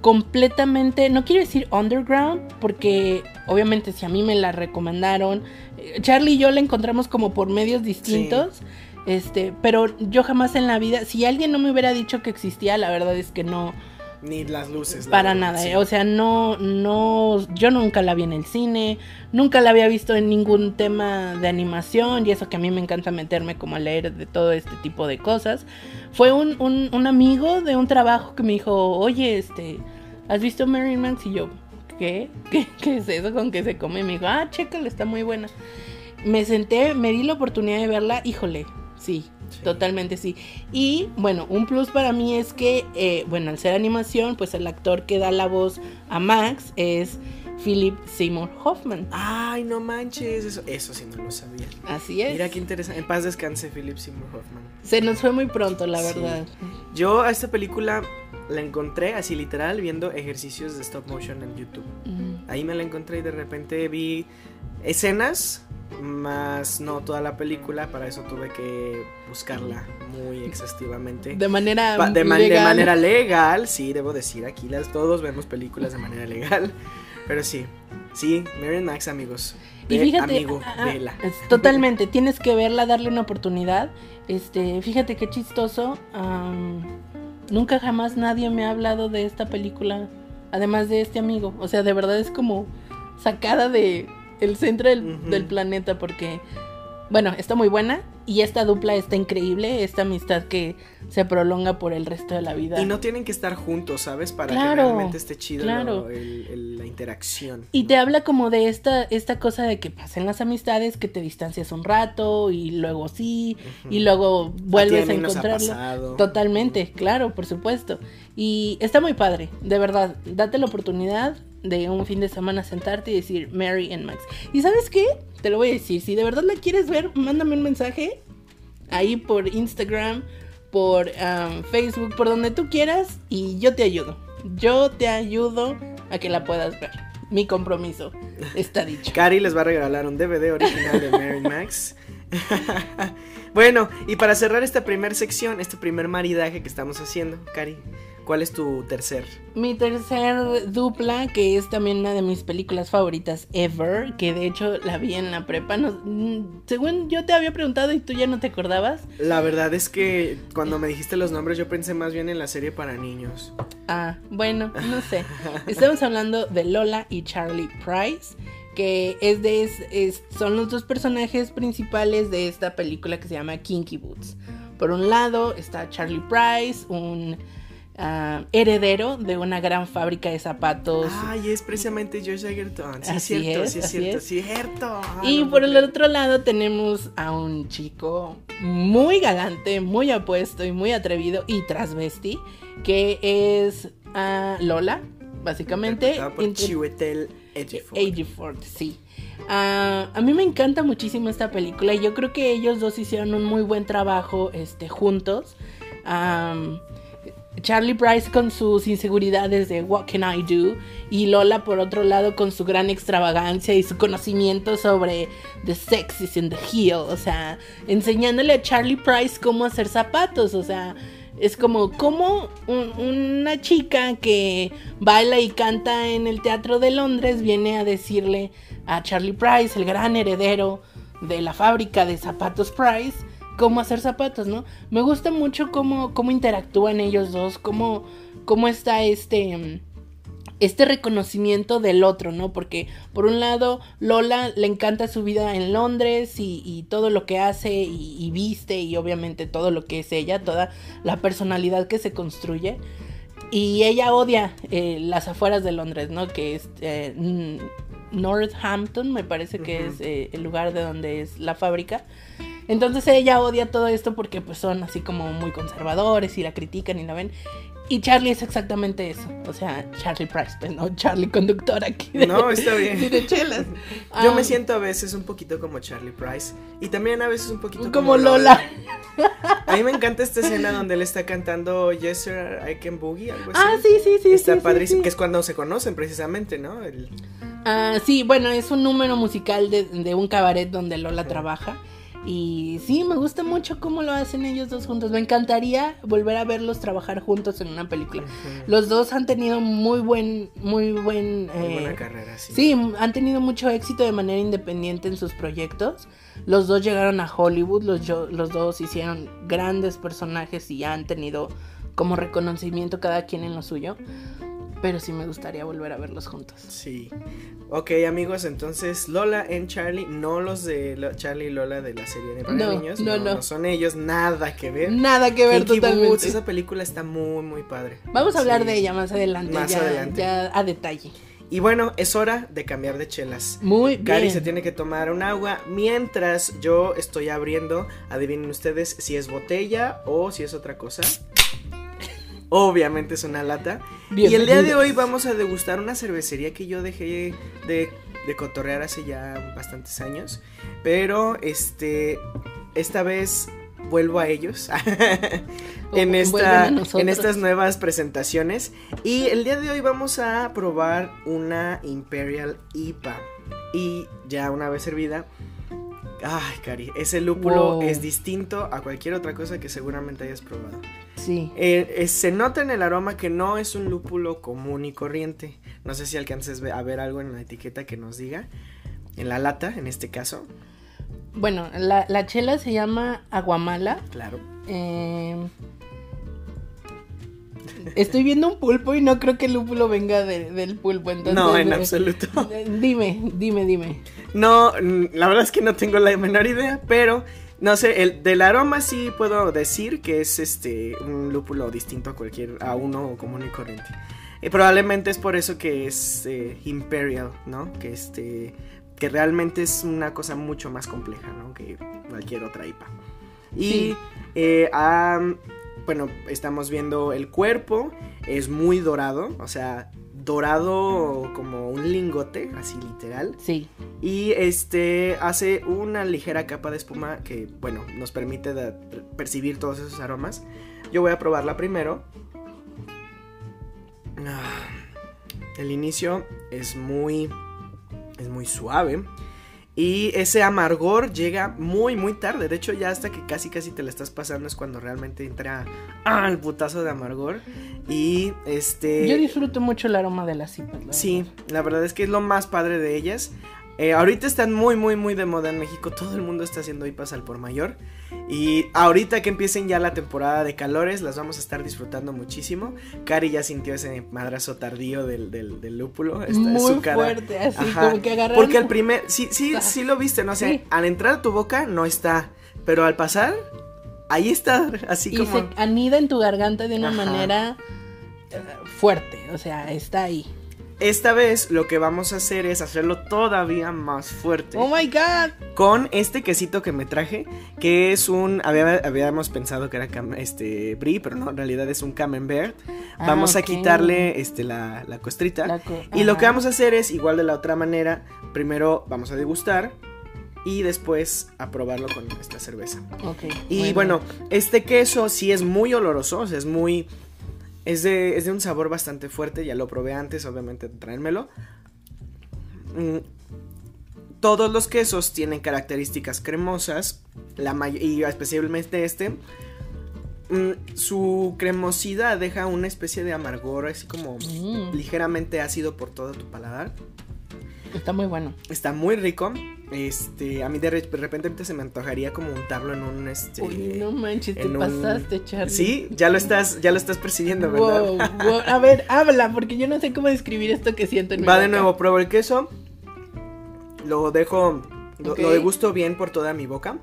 completamente, no quiero decir underground, porque obviamente si a mí me la recomendaron, eh, Charlie y yo la encontramos como por medios distintos, este, pero yo jamás en la vida, si alguien no me hubiera dicho que existía, la verdad es que no, ni las luces. Para nada, eh, o sea, no, no, yo nunca la vi en el cine, nunca la había visto en ningún tema de animación y eso que a mí me encanta meterme como a leer de todo este tipo de cosas. Fue un, un, un amigo de un trabajo que me dijo, oye, este, ¿has visto Mary Max? Y yo, ¿qué? <laughs> ¿qué? ¿Qué es eso con que se come? Y me dijo, ah, chécale, está muy buena. Me senté, me di la oportunidad de verla, híjole, sí, Totalmente sí. Y bueno, un plus para mí es que, eh, bueno, al ser animación, pues el actor que da la voz a Max es Philip Seymour Hoffman. Ay, no manches, eso, eso sí no lo sabía. Así es. Mira qué interesante. En paz descanse Philip Seymour Hoffman. Se nos fue muy pronto, la verdad. Yo a esta película la encontré así literal viendo ejercicios de stop motion en YouTube. Ahí me la encontré y de repente vi escenas más no toda la película, para eso tuve que buscarla muy exhaustivamente. De manera de, legal. de, manera legal, sí, debo decir, aquí las, todos vemos películas de manera legal, pero sí, sí, Mary Max, amigos. y fíjate, amigo, ah, ah, totalmente, tienes que verla, darle una oportunidad. Este, fíjate qué chistoso. nunca jamás nadie me ha hablado de esta película, además de este amigo. O sea, de verdad es como sacada de el centro del, planeta porque, bueno, está muy buena y esta dupla está increíble, esta amistad que se prolonga por el resto de la vida. Y no tienen que estar juntos, ¿sabes? Para que realmente esté chido la interacción. Y te habla como de esta, esta cosa de que pasen las amistades, que te distancias un rato y luego sí, y luego vuelves a, a encontrarlo. Totalmente, claro, por supuesto. Y está muy padre, de verdad, date la oportunidad de un fin de semana sentarte y decir Mary and Max. ¿Y sabes qué? Te lo voy a decir, si de verdad la quieres ver, mándame un mensaje ahí por Instagram, por Facebook, por donde tú quieras y yo te ayudo. Yo te ayudo a que la puedas ver. Mi compromiso está dicho. Cari les va a regalar un DVD original de Mary Max. <laughs> bueno, y para cerrar esta primera sección, este primer maridaje que estamos haciendo, Cari, ¿Cuál es tu tercer? Mi tercer dupla, que es también una de mis películas favoritas ever, que de hecho la vi en la prepa. Mm, según yo te había preguntado y tú ya no te acordabas. La verdad es que cuando me dijiste los nombres yo pensé más bien en la serie para niños. Ah, bueno, no sé. Estamos hablando de Lola y Charlie Price que es de son los dos personajes principales de esta película que se llama Kinky Boots. Por un lado está Charlie Price, un Ah, heredero de una gran fábrica de zapatos. Ay, es precisamente George Egerton. Sí, así cierto, es, sí, es cierto, sí, cierto. Ah, y por el otro lado tenemos a un chico muy galante, muy apuesto y muy atrevido y transvesti, que es uh, Lola, básicamente. Por Chiwetel Ejiofor. sí. a mí me encanta muchísimo esta película y yo creo que ellos dos hicieron un muy buen trabajo este, juntos. Charlie Price con sus inseguridades de What Can I Do y Lola por otro lado con su gran extravagancia y su conocimiento sobre the sexes in the heel, o sea, enseñándole a Charlie Price cómo hacer zapatos, o sea, Es como, como una chica que baila y canta en el Teatro de Londres viene a decirle a Charlie Price, el gran heredero de la fábrica de zapatos Price, cómo hacer zapatos, ¿no? Me gusta mucho cómo, cómo interactúan ellos dos, cómo, cómo está este este reconocimiento del otro, ¿no? Porque por un lado Lola le encanta su vida en Londres y, todo lo que hace y, viste y obviamente todo lo que es ella, toda la personalidad que se construye. Y ella odia eh, las afueras de Londres, ¿no? Que es eh, Northampton, me parece que es eh, el lugar de donde es la fábrica. Entonces ella odia todo esto porque pues son así como muy conservadores y la critican y la ven. Y Charlie es exactamente eso. O sea, Charlie Price, pues no, Charlie conductor aquí. no, está bien. <laughs> de chelas. <laughs> Yo me ah. siento a veces un poquito como Charlie Price. Y también a veces un poquito como, como Lola. A mí me encanta esta escena donde él está cantando Yes Sir, I Can Boogie, algo así. Ah, sí, sí, sí. Está padrísimo, que es cuando se conocen precisamente, ¿no? Ah, sí, bueno, es un número musical de, de un cabaret donde Lola trabaja. Y sí, me gusta mucho cómo lo hacen ellos dos juntos. Me encantaría volver a verlos trabajar juntos en una película. Los dos han tenido muy buen, muy buen... Muy buena eh, carrera, sí. Sí, han tenido mucho éxito de manera independiente en sus proyectos. Los dos llegaron a Hollywood, los, los dos hicieron grandes personajes y han tenido como reconocimiento cada quien en lo suyo pero sí me gustaría volver a verlos juntos. Sí. Ok, amigos, entonces Lola en Charlie, no los de Charlie y Lola de la serie de para niños. No, no, no, son ellos, nada que ver. Nada que ver totalmente. esa película está muy, muy padre. Vamos a hablar de ella más adelante. Más adelante. Ya a detalle. Y bueno, es hora de cambiar de chelas. Muy bien. Cari se tiene que tomar un agua mientras yo estoy abriendo. Adivinen ustedes si es botella o si es otra cosa. Obviamente es una lata. Y el día de hoy vamos a degustar una cervecería que yo dejé de, de cotorrear hace ya bastantes años. Pero este. Esta vez vuelvo a ellos <laughs> en, esta, en estas nuevas presentaciones. Y el día de hoy vamos a probar una Imperial IPA. Y ya una vez servida, Ay, Cari, ese lúpulo es distinto a cualquier otra cosa que seguramente hayas probado. Sí. Eh, eh, se nota en el aroma que no es un lúpulo común y corriente. No sé si alcances a ver algo en la etiqueta que nos diga. En la lata, en este caso. Bueno, la, la chela se llama aguamala. Claro. Eh, Estoy viendo un pulpo y no creo que el lúpulo venga del pulpo. Entonces, no, en absoluto. Dime, dime, dime. No, la verdad es que no tengo la menor idea, pero no sé, el del aroma sí puedo decir que es este un lúpulo distinto a cualquier a uno común y corriente. Y probablemente es por eso que es eh, imperial, ¿no? Que este que realmente es una cosa mucho más compleja, ¿no? Que cualquier otra IPA. Y eh, bueno, estamos viendo el cuerpo, es muy dorado, o sea, dorado como un lingote, así literal. Sí. Y este hace una ligera capa de espuma que, bueno, nos permite percibir todos esos aromas. Yo voy a probarla primero. Ah, el inicio es muy es muy suave. Y ese amargor llega muy, muy tarde. De hecho, ya hasta que casi, casi te la estás pasando es cuando realmente entra al el putazo de amargor. Y este. Yo disfruto mucho el aroma de las cipas. sí, la verdad es que es lo más padre de ellas. Eh, ahorita están muy, muy, muy de moda en México. Todo el mundo está haciendo IPAs al por mayor. Y ahorita que empiecen ya la temporada de calores, las vamos a estar disfrutando muchísimo. Cari ya sintió ese madrazo tardío del, del, lúpulo. muy fuerte, así como que agarraron. Porque al primer, sí, sí, sí lo viste, ¿no? sé al entrar a tu boca no está. Pero al pasar, ahí está, así como. Y se anida en tu garganta de una manera eh, fuerte. O sea, está ahí. Esta vez lo que vamos a hacer es hacerlo todavía más fuerte. Oh my god. Con este quesito que me traje, que es un habíamos pensado que era este brie, pero no, en realidad es un camembert. Ah, vamos a quitarle este la, la costrita. y lo que vamos a hacer es igual de la otra manera, primero vamos a degustar y después a probarlo con esta cerveza. Ok. Y bueno, este queso sí es muy oloroso, es muy es de, un sabor bastante fuerte, ya lo probé antes, obviamente, de traérmelo. Mm, todos los quesos tienen características cremosas, la y especialmente este. mm, su cremosidad deja una especie de amargor así como Mm. ligeramente ácido por todo tu paladar. Está muy bueno. Está muy rico. Este, a mí de, re- de repente se me antojaría como untarlo en un este Uy, no manches, te un- pasaste, Charlie. Sí, ya lo estás ya lo estás percibiendo, ¿verdad? Wow, wow. <laughs> A ver, habla, porque yo no sé cómo describir esto que siento en mi Va de boca. nuevo, pruebo el queso. Lo dejo lo, lo degusto bien por toda mi boca.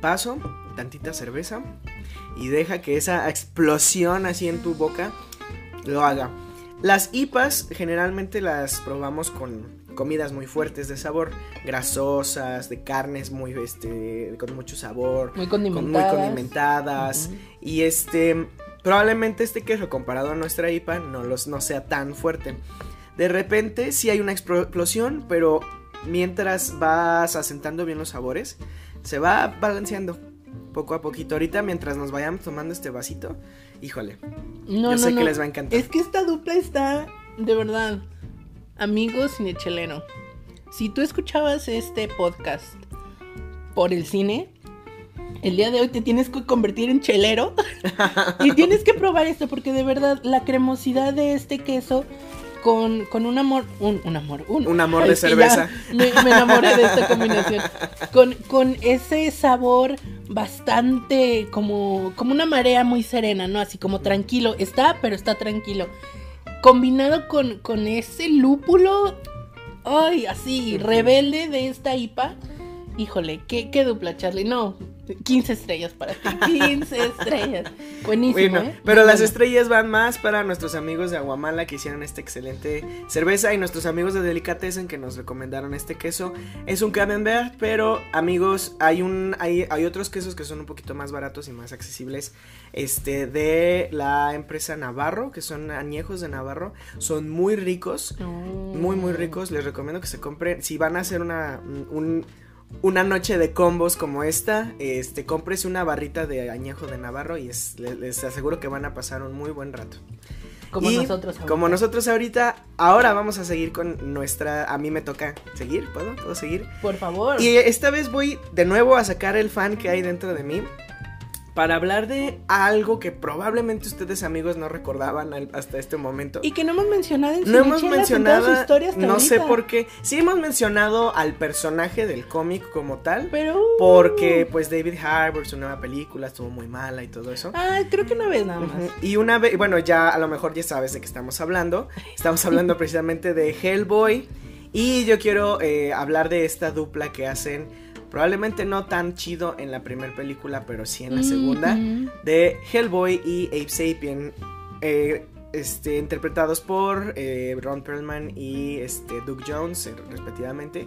Paso tantita cerveza y deja que esa explosión así en tu boca lo haga. Las IPAs generalmente las probamos con comidas muy fuertes de sabor, grasosas, de carnes muy este con mucho sabor, Muy con- muy condimentadas. y este probablemente este queso comparado a nuestra IPA no los no sea tan fuerte. De repente sí hay una explo- explosión, pero mientras vas asentando bien los sabores, se va balanceando poco a poquito. Ahorita mientras nos vayamos tomando este vasito, híjole, No, yo no, sé no. que les va a encantar. Es que esta dupla está, de verdad, amigos cinecheleno. Si tú escuchabas este podcast por el cine, el día de hoy te tienes que convertir en chelero <laughs> y tienes que probar esto porque de verdad la cremosidad de este queso con, con un amor, un, un amor, un, Un amor de cerveza. me enamoré de esta combinación. Con, con ese sabor bastante como, como una marea muy serena, ¿no? Así como tranquilo. Está, pero está tranquilo. Combinado con, con ese lúpulo, ay, así, rebelde de esta IPA. Híjole, qué, qué dupla, Charlie. No, 15 estrellas para ti. <laughs> 15 estrellas. Buenísimo, Bueno, ¿eh? pero Muy las bueno. estrellas van más para nuestros amigos de Aguamala que hicieron esta excelente cerveza y nuestros amigos de Delicatessen que nos recomendaron este queso. Es un camembert, pero amigos, hay un hay, hay otros quesos que son un poquito más baratos y más accesibles este de la empresa Navarro, que son añejos de Navarro, son muy ricos. Muy, muy ricos. Les recomiendo que se compren. Si van a hacer una, un- una noche de combos como esta, este, cómprese una barrita de añejo de Navarro y es- les, les aseguro que van a pasar un muy buen rato. Como Y nosotros. ahorita. Como nosotros ahorita, ahora vamos a seguir con nuestra. A mí me toca seguir, ¿puedo? ¿Puedo seguir? Por favor. Y esta vez voy de nuevo a sacar el fan que hay dentro de mí. Para hablar de algo que probablemente ustedes amigos no recordaban al- hasta este momento. Y que no hemos mencionado en No hemos en mencionado, no sé por qué. Sí hemos mencionado al personaje del cómic como tal, Pero. porque pues David Harbour, su nueva película estuvo muy mala y todo eso. Ah, creo que una vez nada más. Y una vez, bueno, ya a lo mejor ya sabes de qué estamos hablando. Estamos <laughs> hablando precisamente de Hellboy. Y yo quiero eh, hablar de esta dupla que hacen, probablemente no tan chido en la primera película, pero sí en la segunda, Ujú. de Hellboy y Ape Sapien. eh, este, interpretados por eh, Ron Perlman y este, Doug Jones, eh, respectivamente.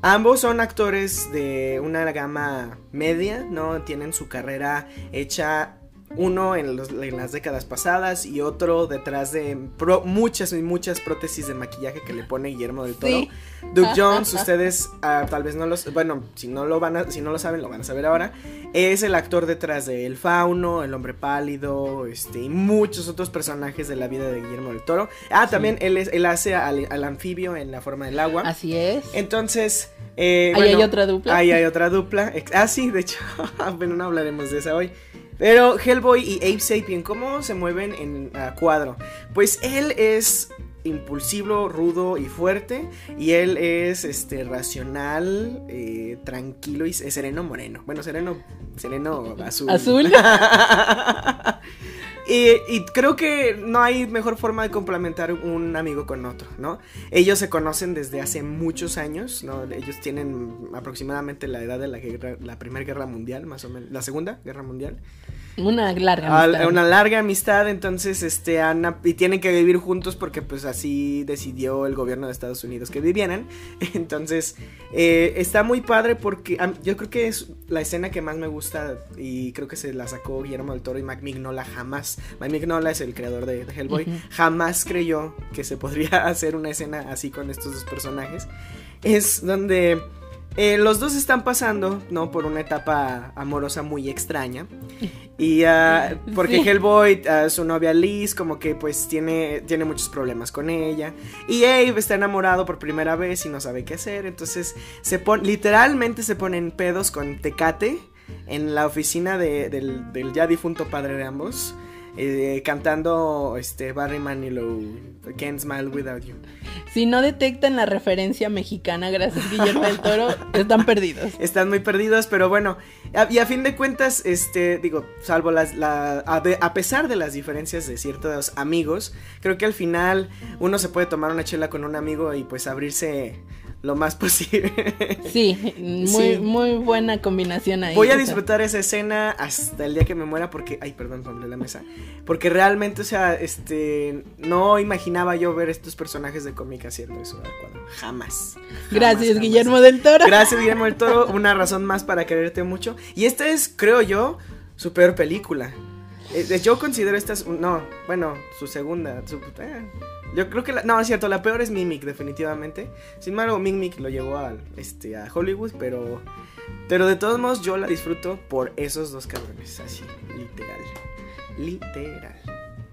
Ambos son actores de una gama media, ¿no? Tienen su carrera hecha uno en, los- en las décadas pasadas y otro detrás de pro- muchas y muchas prótesis de maquillaje que le pone Guillermo del Toro. Sí. Doug Jones, ustedes ah, tal vez no los, bueno, si no lo van a, si no lo saben, lo van a saber ahora. Es el actor detrás de El Fauno, El Hombre Pálido, este y muchos otros personajes de la vida de Guillermo del Toro. Ah, también él es, él hace al, al anfibio en la forma del agua. Así es. Entonces, eh, Ahí bueno, hay otra dupla. Ahí hay otra dupla. Ah, sí, de hecho, <laughs> bueno, no hablaremos de esa hoy. Pero Hellboy y Ape Sapien, ¿cómo se mueven en cuadro? Pues él es impulsivo, rudo y fuerte. Y él es este racional, eh, tranquilo y sereno moreno. Bueno, sereno, sereno azul. Azul. <laughs> <laughs> Y, y creo que no hay mejor forma de complementar un amigo con otro, ¿no? Ellos se conocen desde hace muchos años, ¿no? Ellos tienen aproximadamente la edad de la, guerra, la Primera Guerra Mundial, más o menos, la Segunda Guerra Mundial. Una larga amistad. una larga amistad, entonces, este, han ap- y tienen que vivir juntos porque, pues, así decidió el gobierno de Estados Unidos que vivieran. <laughs> Entonces, eh, está muy padre porque yo creo que es la escena que más me gusta y creo que se la sacó Guillermo del Toro y Mac Mignola jamás. Mac Mignola es el creador de, de Hellboy. Jamás creyó que se podría <laughs> hacer una escena así con estos dos personajes. Es donde eh, los dos están pasando, ¿no? Por una etapa amorosa muy extraña. Y ah, <laughs> porque Sí. Hellboy, ah, su novia Liz, como que pues tiene, tiene muchos problemas con ella. Y Abe está enamorado por primera vez y no sabe qué hacer. Entonces se pon, literalmente se ponen pedos con tecate. en la oficina de, del, del ya difunto padre de ambos. Eh, cantando este Barry Manilow, Can't Smile Without You. Si no detectan la referencia mexicana, gracias Guillermo del Toro, están perdidos. <laughs> Están muy perdidos, pero bueno, a- y a fin de cuentas, este, digo, salvo las, la, a, de- a pesar de las diferencias de ciertos amigos, creo que al final uno se puede tomar una chela con un amigo y pues abrirse lo más <laughs> posible. Sí, muy, Sí. muy buena combinación ahí. Voy a disfrutar esa escena hasta el día que me muera porque, ay, perdón, rompe la mesa, porque realmente, o sea, este, no imaginaba yo ver estos personajes de cómic haciendo eso adecuado, jamás. Jamás, Gracias, jamás. Guillermo del Toro. Gracias, Guillermo del Toro. Una razón más para quererte mucho. Y esta es, creo yo, su peor película. Eh, yo considero esta, no, bueno, su segunda. su- eh, yo creo que la, no, es cierto, la peor es Mimic, definitivamente. Sin embargo, Mimic lo llevó a, este, a Hollywood, pero, pero de todos modos yo la disfruto por esos dos cabrones, así, literal, literal.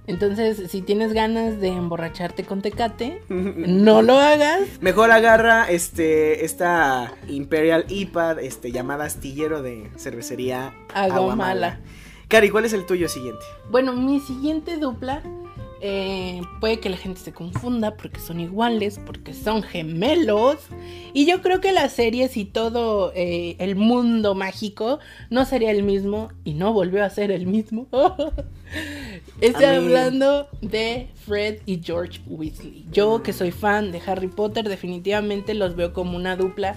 Entonces, si tienes ganas de emborracharte con tecate, <laughs> no lo hagas. Mejor agarra este esta Imperial IPA este llamada astillero de cervecería Aguamala. Cari, ¿cuál es el tuyo siguiente? Bueno, mi siguiente dupla eh, puede que la gente se confunda porque son iguales, porque son gemelos. Y yo creo que las series y todo eh, el mundo mágico no sería el mismo y no volvió a ser el mismo. <laughs> Estoy Amén. hablando de Fred y George Weasley. Yo que soy fan de Harry Potter definitivamente los veo como una dupla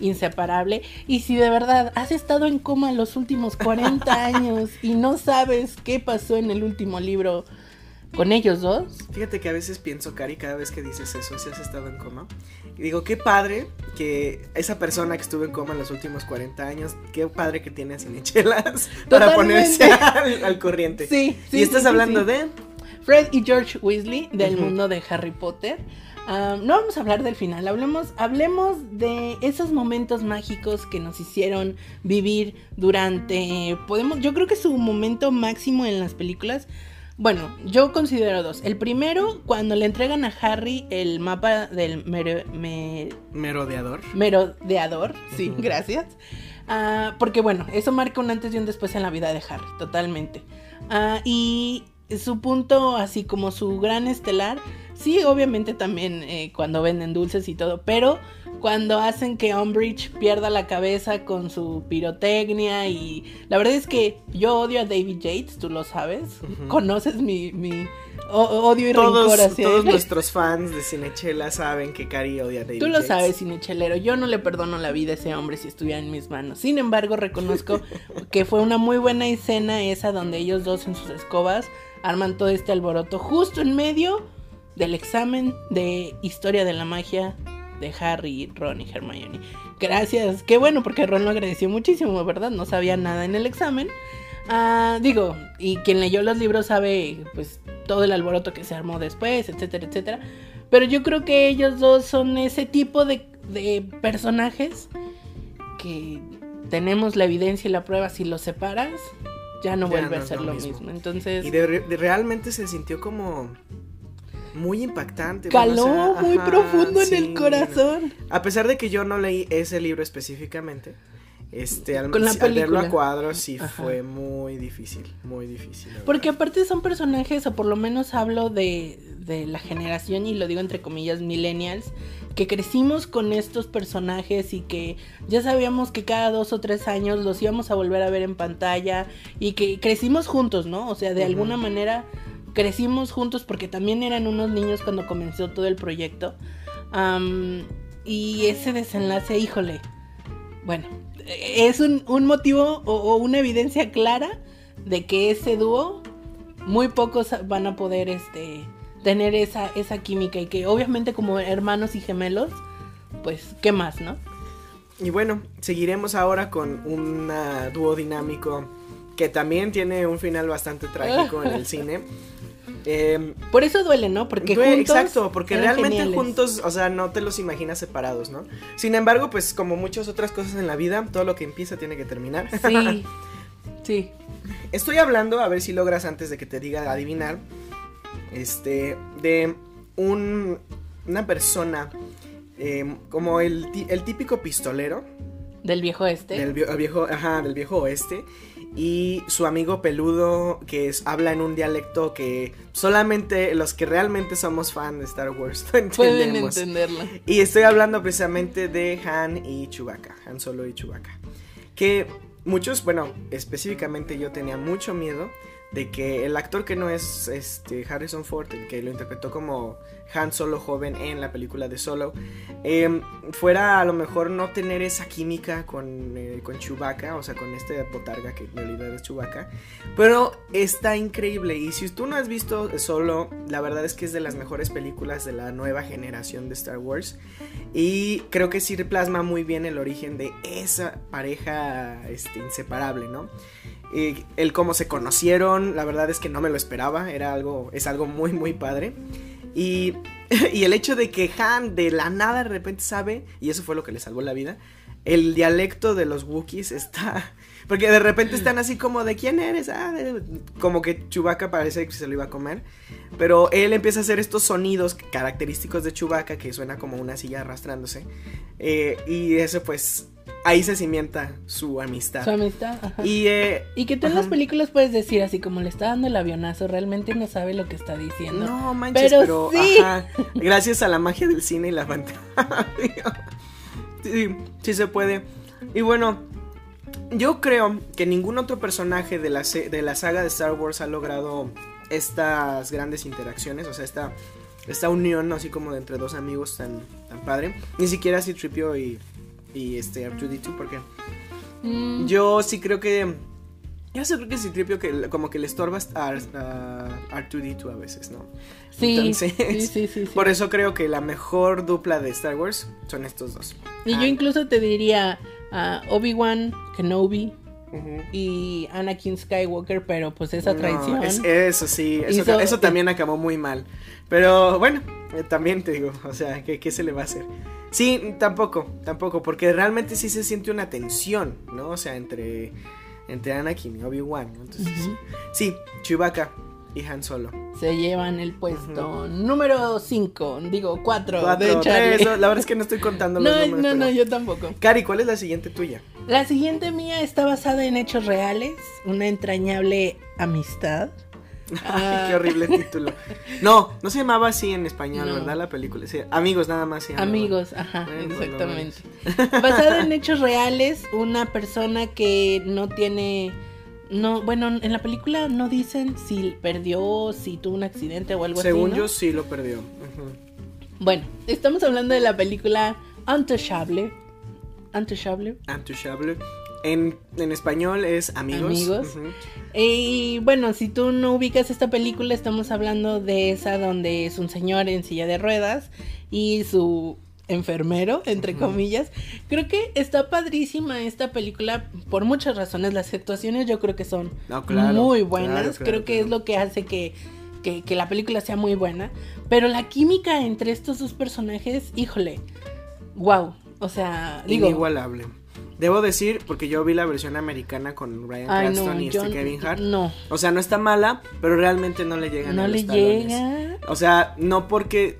inseparable. Y si de verdad has estado en coma los últimos 40 <laughs> años y no sabes qué pasó en el último libro con ellos dos, Fíjate que a veces pienso, Cari, cada vez que dices eso, si has estado en coma, y digo, qué padre que esa persona que estuvo en coma en los últimos 40 años, qué padre que tiene a cinechelas <laughs> para ponerse al, al corriente. Sí, sí, y estás sí, hablando sí. de... Fred y George Weasley del mundo de Harry Potter. Ah, no vamos a hablar del final, hablemos, hablemos de esos momentos mágicos que nos hicieron vivir durante, podemos, yo creo que su momento máximo en las películas, bueno, yo considero dos. El primero, cuando le entregan a Harry el mapa del mero- me- Merodeador. merodeador, sí, gracias. Ah, porque bueno, eso marca un antes y un después en la vida de Harry, totalmente. Ah, y su punto, así como su gran estelar, sí, obviamente también eh, cuando venden dulces y todo, pero cuando hacen que Umbridge pierda la cabeza con su pirotecnia y la verdad es que yo odio a David Yates, tú lo sabes, conoces mi, mi odio y Todos, rencor hacia todos él. <laughs> nuestros fans de Cinechela saben que Cari odia a David Tú lo Yates. sabes, Cinechelero. Yo no le perdono la vida a ese hombre si estuviera en mis manos. Sin embargo, reconozco <laughs> que fue una muy buena escena esa donde ellos dos en sus escobas arman todo este alboroto justo en medio del examen de historia de la magia de Harry, Ron y Hermione. Gracias. Qué bueno, porque Ron lo agradeció muchísimo, ¿verdad? No sabía nada en el examen. Ah, digo, y quien leyó los libros sabe, pues, todo el alboroto que se armó después, etcétera, etcétera. Pero yo creo que ellos dos son ese tipo de, de personajes que tenemos la evidencia y la prueba. Si los separas, ya no Ya vuelve no a ser lo lo mismo. mismo. Entonces, Y de, de- realmente se sintió como muy impactante. bueno, caló o sea, muy ajá, profundo en el corazón. A pesar de que yo no leí ese libro específicamente, este, al, Con la al verlo a cuadros sí Ajá. fue muy difícil, muy difícil. Porque verdad. aparte son personajes, o por lo menos hablo de, de la generación, y lo digo entre comillas, millennials, que crecimos con estos personajes y que ya sabíamos que cada dos o tres años los íbamos a volver a ver en pantalla y que crecimos juntos, ¿no? O sea, de alguna manera crecimos juntos porque también eran unos niños cuando comenzó todo el proyecto. Y ese desenlace, híjole, bueno, es un, un motivo o, o una evidencia clara de que ese dúo muy pocos van a poder este tener esa, esa química y que obviamente como hermanos y gemelos, pues, ¿qué más, no? Y bueno, seguiremos ahora con un dúo dinámico que también tiene un final bastante trágico en el <laughs> cine. Em, Por eso duele, ¿no? Porque juntos exacto, porque realmente geniales. juntos, o sea, no te los imaginas separados, ¿no? Sin embargo, pues como muchas otras cosas en la vida, todo lo que empieza tiene que terminar. Sí. <laughs> Sí. Estoy hablando, a ver si logras antes de que te diga adivinar, este, de un, una persona eh, como el, el típico pistolero, Del viejo este. Del viejo, ajá, del viejo oeste. Y su amigo peludo que es, habla en un dialecto que solamente los que realmente somos fan de Star Wars <laughs> entendemos. Pueden entenderlo. Y estoy hablando precisamente de Han y Chewbacca, Han Solo y Chewbacca. Que muchos, bueno, específicamente yo tenía mucho miedo de que el actor que no es este Harrison Ford, el que lo interpretó como Han Solo joven en la película de Solo, em, fuera a lo mejor no tener esa química con, eh, con Chewbacca, o sea, con este botarga que en realidad es Chewbacca, pero está increíble y si tú no has visto Solo, la verdad es que es de las mejores películas de la nueva generación de Star Wars y creo que sí plasma muy bien el origen de esa pareja este, inseparable, ¿no? El cómo se conocieron, la verdad es que no me lo esperaba, era algo, es algo muy, muy padre. Y, <laughs> y el hecho de que Han de la nada de repente sabe, y eso fue lo que le salvó la vida, el dialecto de los Wookiees está... <laughs> Porque de repente están así como de quién eres, ah, como que Chewbacca parece que se lo iba a comer. Pero él empieza a hacer estos sonidos característicos de Chewbacca que suena como una silla arrastrándose. Eh, y eso pues ahí se cimienta su amistad. Su amistad, ajá. Y, eh, y que tú en las películas puedes decir así como le está dando el avionazo, realmente no sabe lo que está diciendo. No, manches, pero, sí. ajá, gracias a la magia del cine y la pantalla. sí, sí se puede. Y bueno, yo creo que ningún otro personaje de la, de la saga de Star Wars ha logrado estas grandes interacciones, o sea, esta, esta unión así como de entre dos amigos tan, tan padre. Ni siquiera si Tripio y y este R2D2 porque mm. yo sí creo que yo sé creo que Citripio que como que le estorbas a, R2D2 a veces, ¿no? Sí, sí, sí, sí, Por eso creo que la mejor dupla de Star Wars son estos dos. Y yo ah. incluso te diría a Obi-Wan Kenobi y Anakin Skywalker, pero pues esa traición. eso sí, eso, también acabó muy mal. Pero bueno, eh, también te digo, o sea, ¿qué, ¿qué, se le va a hacer? Sí, tampoco, tampoco, porque realmente sí se siente una tensión, ¿no? O sea, entre, entre Anakin y Obi-Wan, Entonces, sí, Chewbacca y Han Solo. Se llevan el puesto número 5, digo 4. La verdad es que no <laughs> estoy contando los no, No, no, yo tampoco. Cari, ¿cuál es la siguiente tuya? La siguiente mía está basada en hechos reales, una entrañable amistad Ay, qué horrible título. No, no se llamaba así en español, ¿verdad? La película. amigos, nada más. amigos, ajá, exactamente. <laughs> Basada en hechos reales, una persona que no tiene. No, bueno, en la película no dicen si perdió, si tuvo un accidente o algo así. Según yo, sí lo perdió. Bueno, estamos hablando de la película Untouchable. Untouchable. Untouchable. En, español es amigos. Amigos. Y bueno, si tú no ubicas esta película, estamos hablando de esa donde es un señor en silla de ruedas y su enfermero, entre comillas. Creo que está padrísima esta película por muchas razones. Las actuaciones yo creo que son muy buenas. creo que es lo que hace que, que, que la película sea muy buena. Pero la química entre estos dos personajes, híjole, wow. O sea, digo... Inigualable. Debo decir, porque yo vi la versión americana con Ryan Cranston y este Kevin Hart. No. O sea, no está mala, pero realmente no le llega No le llega. O sea, no porque.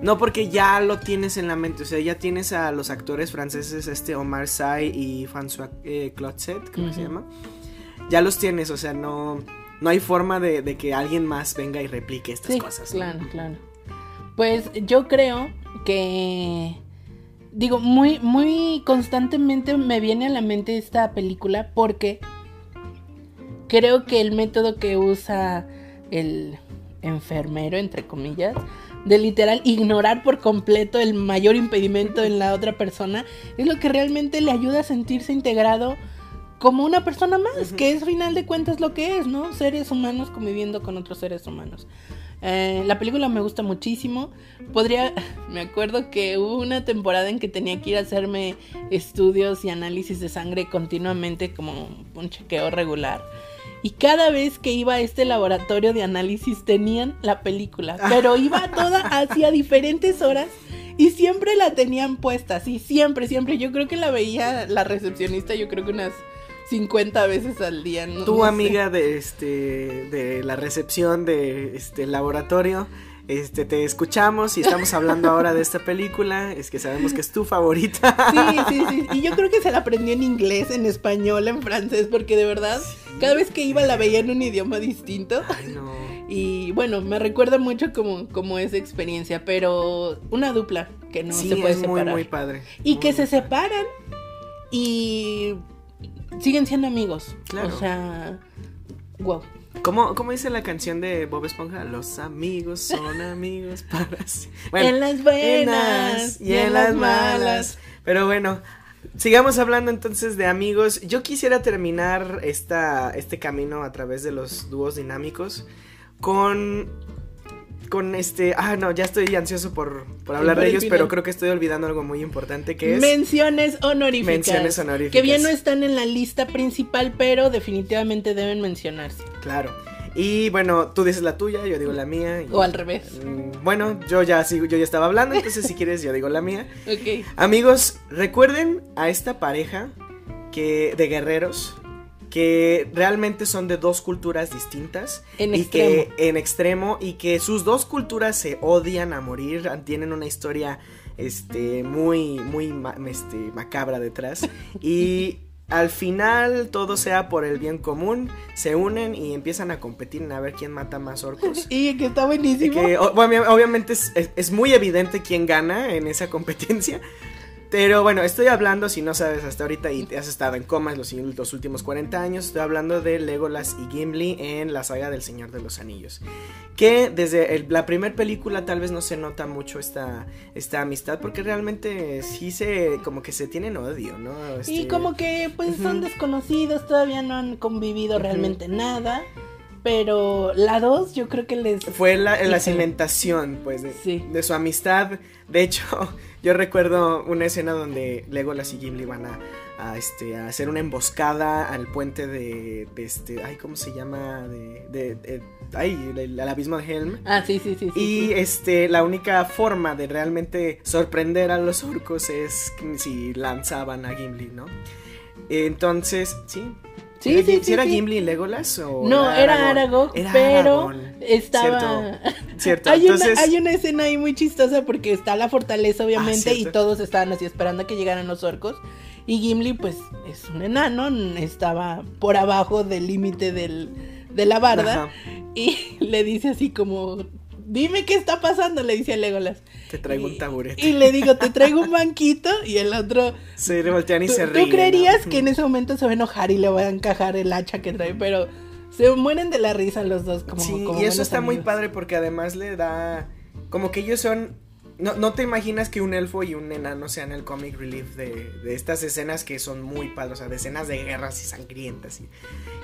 No porque ya lo tienes en la mente, o sea, ya tienes a los actores franceses, este Omar Sy y François eh, Clotzet, ¿cómo se llama? Ya los tienes, o sea, no, no hay forma de, que alguien más venga y replique estas cosas. Claro, claro. Pues yo creo que digo, muy, muy constantemente me viene a la mente esta película porque creo que el método que usa el enfermero, entre comillas, de literal ignorar por completo el mayor impedimento en la otra persona, es lo que realmente le ayuda a sentirse integrado como una persona más, que es final de cuentas lo que es, ¿no? Seres humanos conviviendo con otros seres humanos. Eh, la película me gusta muchísimo. Podría, <laughs> me acuerdo que hubo una temporada en que tenía que ir a hacerme estudios y análisis de sangre continuamente como un chequeo regular. Y cada vez que iba a este laboratorio de análisis tenían la película, pero iba toda hacia diferentes horas y siempre la tenían puesta, sí, siempre, siempre. Yo creo que la veía la recepcionista, yo creo que unas 50 veces al día. tu amiga de este de la recepción de este laboratorio este, te escuchamos y estamos hablando <laughs> ahora de esta película, es que sabemos que es tu favorita. Sí, sí, sí, y yo creo que se la aprendió en inglés, en español, en francés, porque de verdad, cada vez que iba la veía en un idioma distinto. Ay, no. <laughs> Y bueno, me recuerda mucho como, como esa experiencia, pero una dupla que no sí, se puede es muy, separar. muy padre. Y Muy que se muy- separan y siguen siendo amigos. Claro. O sea, wow. ¿Cómo, cómo dice la canción de Bob Esponja? Los amigos son amigos para sí. en las buenas y en las malas. Pero bueno, sigamos hablando entonces de amigos. Yo quisiera terminar esta, este camino a través de los dúos dinámicos con con este, ah no, ya estoy ansioso por, por hablar Por de el ellos, final. pero creo que estoy olvidando algo muy importante que es Menciones honoríficas. Menciones honoríficas. Que bien no están en la lista principal, pero definitivamente deben mencionarse. claro. Y bueno, tú dices la tuya, yo digo la mía. y- O al revés. Mm, Bueno, yo ya sigo, yo ya estaba hablando, entonces si quieres yo digo la mía. <laughs> Ok. Amigos, recuerden a esta pareja que de guerreros que realmente son de dos culturas distintas En y extremo. que en extremo y que sus dos culturas se odian a morir, tienen una historia este muy muy este, macabra detrás <laughs> y al final todo sea por el bien común, se unen y empiezan a competir en a ver quién mata más orcos. <laughs> Y que está buenísimo. Que o- bueno, obviamente es, es- es muy evidente quién gana en esa competencia. Pero bueno, estoy hablando, si no sabes hasta ahorita y te has estado en comas los, los últimos 40 años, estoy hablando de Legolas y Gimli en la saga del Señor de los Anillos. Que desde el- la primera película tal vez no se nota mucho esta, esta amistad, porque realmente sí se, como que se tienen odio, ¿no? Y Este, como que pues son desconocidos, todavía no han convivido realmente nada. Pero la dos yo creo que les... Fue la, la cimentación, pues, de, Sí. de su amistad. De hecho, <laughs> yo recuerdo una escena donde Legolas y Gimli van a, a, este, a hacer una emboscada al puente de, de este, ay, ¿cómo se llama? De, de, ay, el, el abismo de Helm. Ah, sí, sí, sí. sí, Y sí. este, la única forma de realmente sorprender a los orcos es si lanzaban a Gimli, ¿no? Entonces, sí. Sí, ¿Era, sí, sí, era. Gimli y Legolas o No, era Aragog, Era pero estaba... Cierto, <laughs> hay, entonces... una, hay una escena ahí muy chistosa porque está la fortaleza obviamente Ah, y cierto. todos estaban así esperando a que llegaran los orcos. Y Gimli pues es un enano, estaba por abajo del límite del, de la barda. Ajá. Y <laughs> le dice así como, dime qué está pasando, le dice a Legolas. Te traigo Y- un taburete. Y le digo, te traigo un banquito y el otro... Se voltean y ¿Tú, se tú ríen. creerías ¿no? que en ese momento se va a enojar y le va a encajar el hacha que trae, pero se mueren de la risa los dos como Sí, como y eso está muy padre porque además le da. Como que ellos son. No, no te imaginas que un elfo y un enano sean el comic relief de, de estas escenas que son muy padres, o sea, de escenas de guerras y sangrientas. Y,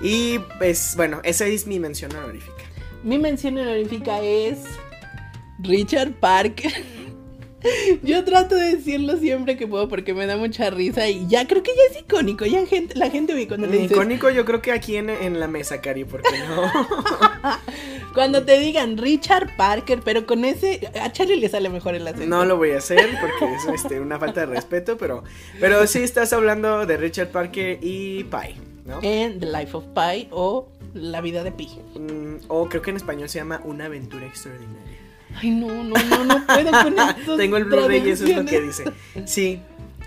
y pues, bueno, esa es mi mención honorífica. Mi mención honorífica es Richard Parker. <laughs> Yo trato de decirlo siempre que puedo porque me da mucha risa y ya creo que ya es icónico. Ya gente, la gente ve cuando le dices, Icónico, yo creo que aquí en, en la mesa, Cari, porque no. <laughs> cuando te digan Richard Parker, pero con ese a Charlie le sale mejor el acento. No lo voy a hacer porque es este, una falta de respeto, pero, pero sí estás hablando de Richard Parker y Pie, ¿no? En The Life of Pi o La vida de Pi. Mm, o creo que en español se llama Una aventura extraordinaria. Ay, no, no, no, no puedo con <laughs> esto. Tengo el Blu-ray y eso es lo que dice. Sí,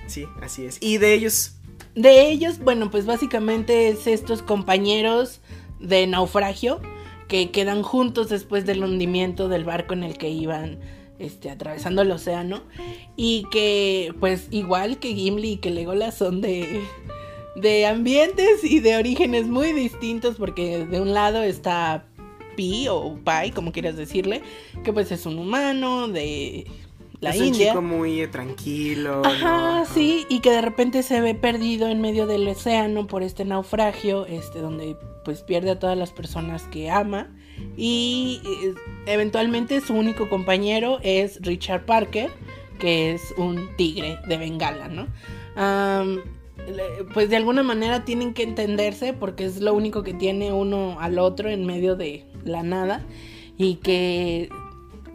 sí, así es. Y de ellos, De ellos, bueno, pues básicamente es estos compañeros de naufragio que quedan juntos después del hundimiento del barco en el que iban este, atravesando el océano y que pues igual que Gimli y que Legolas son de, de ambientes y de orígenes muy distintos porque de un lado está Pi o Pai, como quieras decirle, que pues es un humano de la es un India. chico muy eh, tranquilo. Ajá, ¿no? sí, y que de repente se ve perdido en medio del océano por este naufragio, este, donde pues pierde a todas las personas que ama y eh, eventualmente su único compañero es Richard Parker, que es un tigre de Bengala, ¿no? Pues de alguna manera tienen que entenderse porque es lo único que tiene uno al otro en medio de la nada y que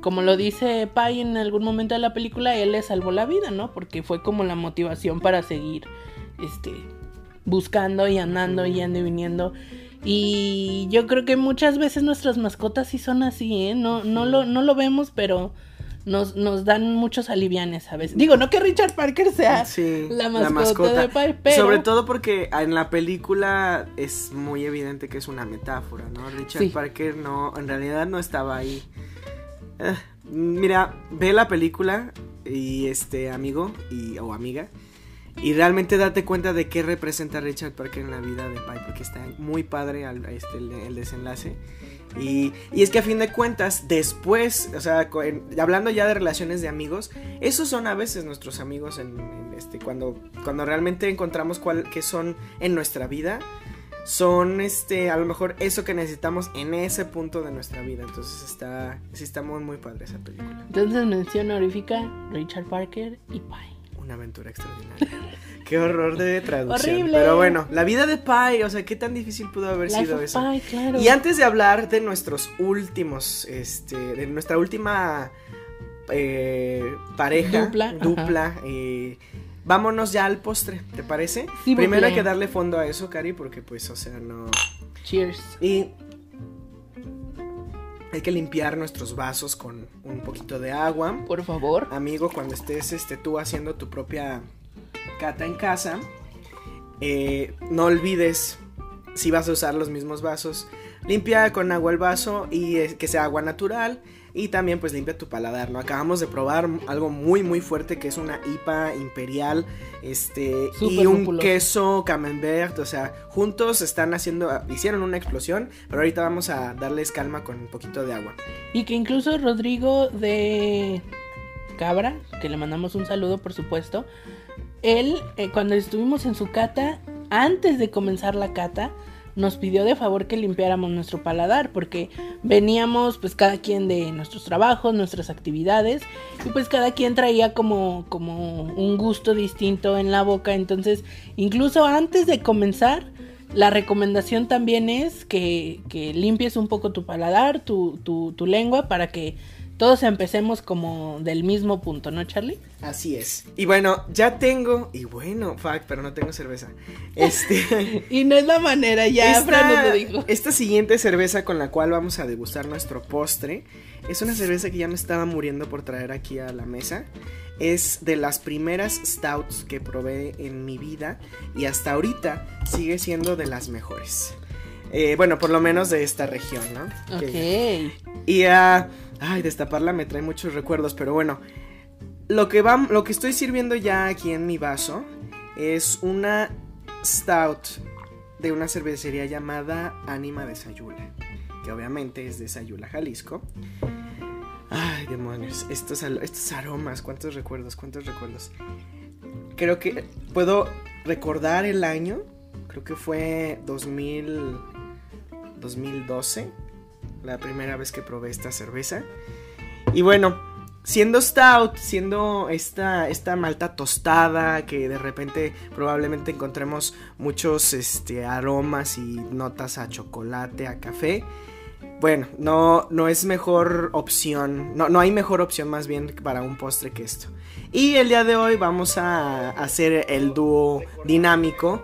como lo dice Pai en algún momento de la película, él le salvó la vida, ¿no? Porque fue como la motivación para seguir este buscando y andando, yendo y viniendo. Y yo creo que muchas veces nuestras mascotas sí son así, ¿eh? No, no, lo, no lo vemos, pero nos, nos dan muchos alivianes a veces. Digo, no que Richard Parker sea la, mascota de Pai, pero... Sobre todo porque en la película es muy evidente que es una metáfora, ¿no? Richard Parker no, en realidad no estaba ahí. Eh, mira, ve la película y este amigo y, o amiga y realmente date cuenta de qué representa Richard Parker en la vida de Pai, porque está muy padre este, el, desenlace. Y, es que a fin de cuentas, después, o sea, hablando ya de relaciones de amigos, esos son a veces nuestros amigos en, este, cuando, cuando realmente encontramos cuál, qué son en nuestra vida, son este, a lo mejor eso que necesitamos en ese punto de nuestra vida. Entonces está, sí está muy, muy padre esa película. Entonces mención honorífica, Richard Parker y Pai una aventura extraordinaria. <laughs> Qué horror de traducción. Horrible. Pero bueno, la vida de Pai, o sea, qué tan difícil pudo haber sido eso. claro. Y antes de hablar de nuestros últimos, este, de nuestra última eh, pareja, dupla, dupla eh, vámonos ya al postre, ¿te parece? Primero hay que darle fondo a eso, Cari, porque pues, o sea, no. Cheers. Y hay que limpiar nuestros vasos con un poquito de agua. Por favor. Amigo, cuando estés este, tú haciendo tu propia cata en casa, eh, no olvides, si vas a usar los mismos vasos, limpia con agua el vaso y eh, que sea agua natural y también pues limpia tu paladar, ¿no? Acabamos de probar algo muy muy fuerte que es una IPA imperial, este, y un queso camembert, o sea, juntos están haciendo, hicieron una explosión, pero ahorita vamos a darles calma con un poquito de agua. Y que incluso Rodrigo de Cabra, que le mandamos un saludo por supuesto, él eh, cuando estuvimos en su cata, antes de comenzar la cata, nos pidió de favor que limpiáramos nuestro paladar porque veníamos pues cada quien de nuestros trabajos, nuestras actividades y pues cada quien traía como como un gusto distinto en la boca, entonces incluso antes de comenzar la recomendación también es que, que limpies un poco tu paladar, tu, tu, tu lengua para que todos empecemos como del mismo punto, ¿no, Charlie? Así es. Y bueno, ya tengo, y bueno, fuck, pero no tengo cerveza. Este. <laughs> y no es la manera, ya esta, lo dijo. Esta siguiente cerveza con la cual vamos a degustar nuestro postre es una cerveza que ya me estaba muriendo por traer aquí a la mesa. Es de las primeras stouts que probé en mi vida y hasta ahorita sigue siendo de las mejores. Eh, bueno, por lo menos de esta región, ¿no? Ok. y a Ay, destaparla me trae muchos recuerdos, pero bueno. Lo que, va, lo que estoy sirviendo ya aquí en mi vaso es una stout de una cervecería llamada Anima de Sayula, que obviamente es de Sayula, Jalisco. Ay, demonios, estos, estos aromas, cuántos recuerdos, cuántos recuerdos. Creo que puedo recordar el año, creo que fue 2000, 2012 la primera vez que probé esta cerveza. Y bueno, siendo stout, siendo esta, esta malta tostada, que de repente probablemente encontremos muchos este, aromas y notas a chocolate, a café. Bueno, no, no es mejor opción, no, no hay mejor opción más bien para un postre que esto. Y el día de hoy vamos a hacer el dúo dinámico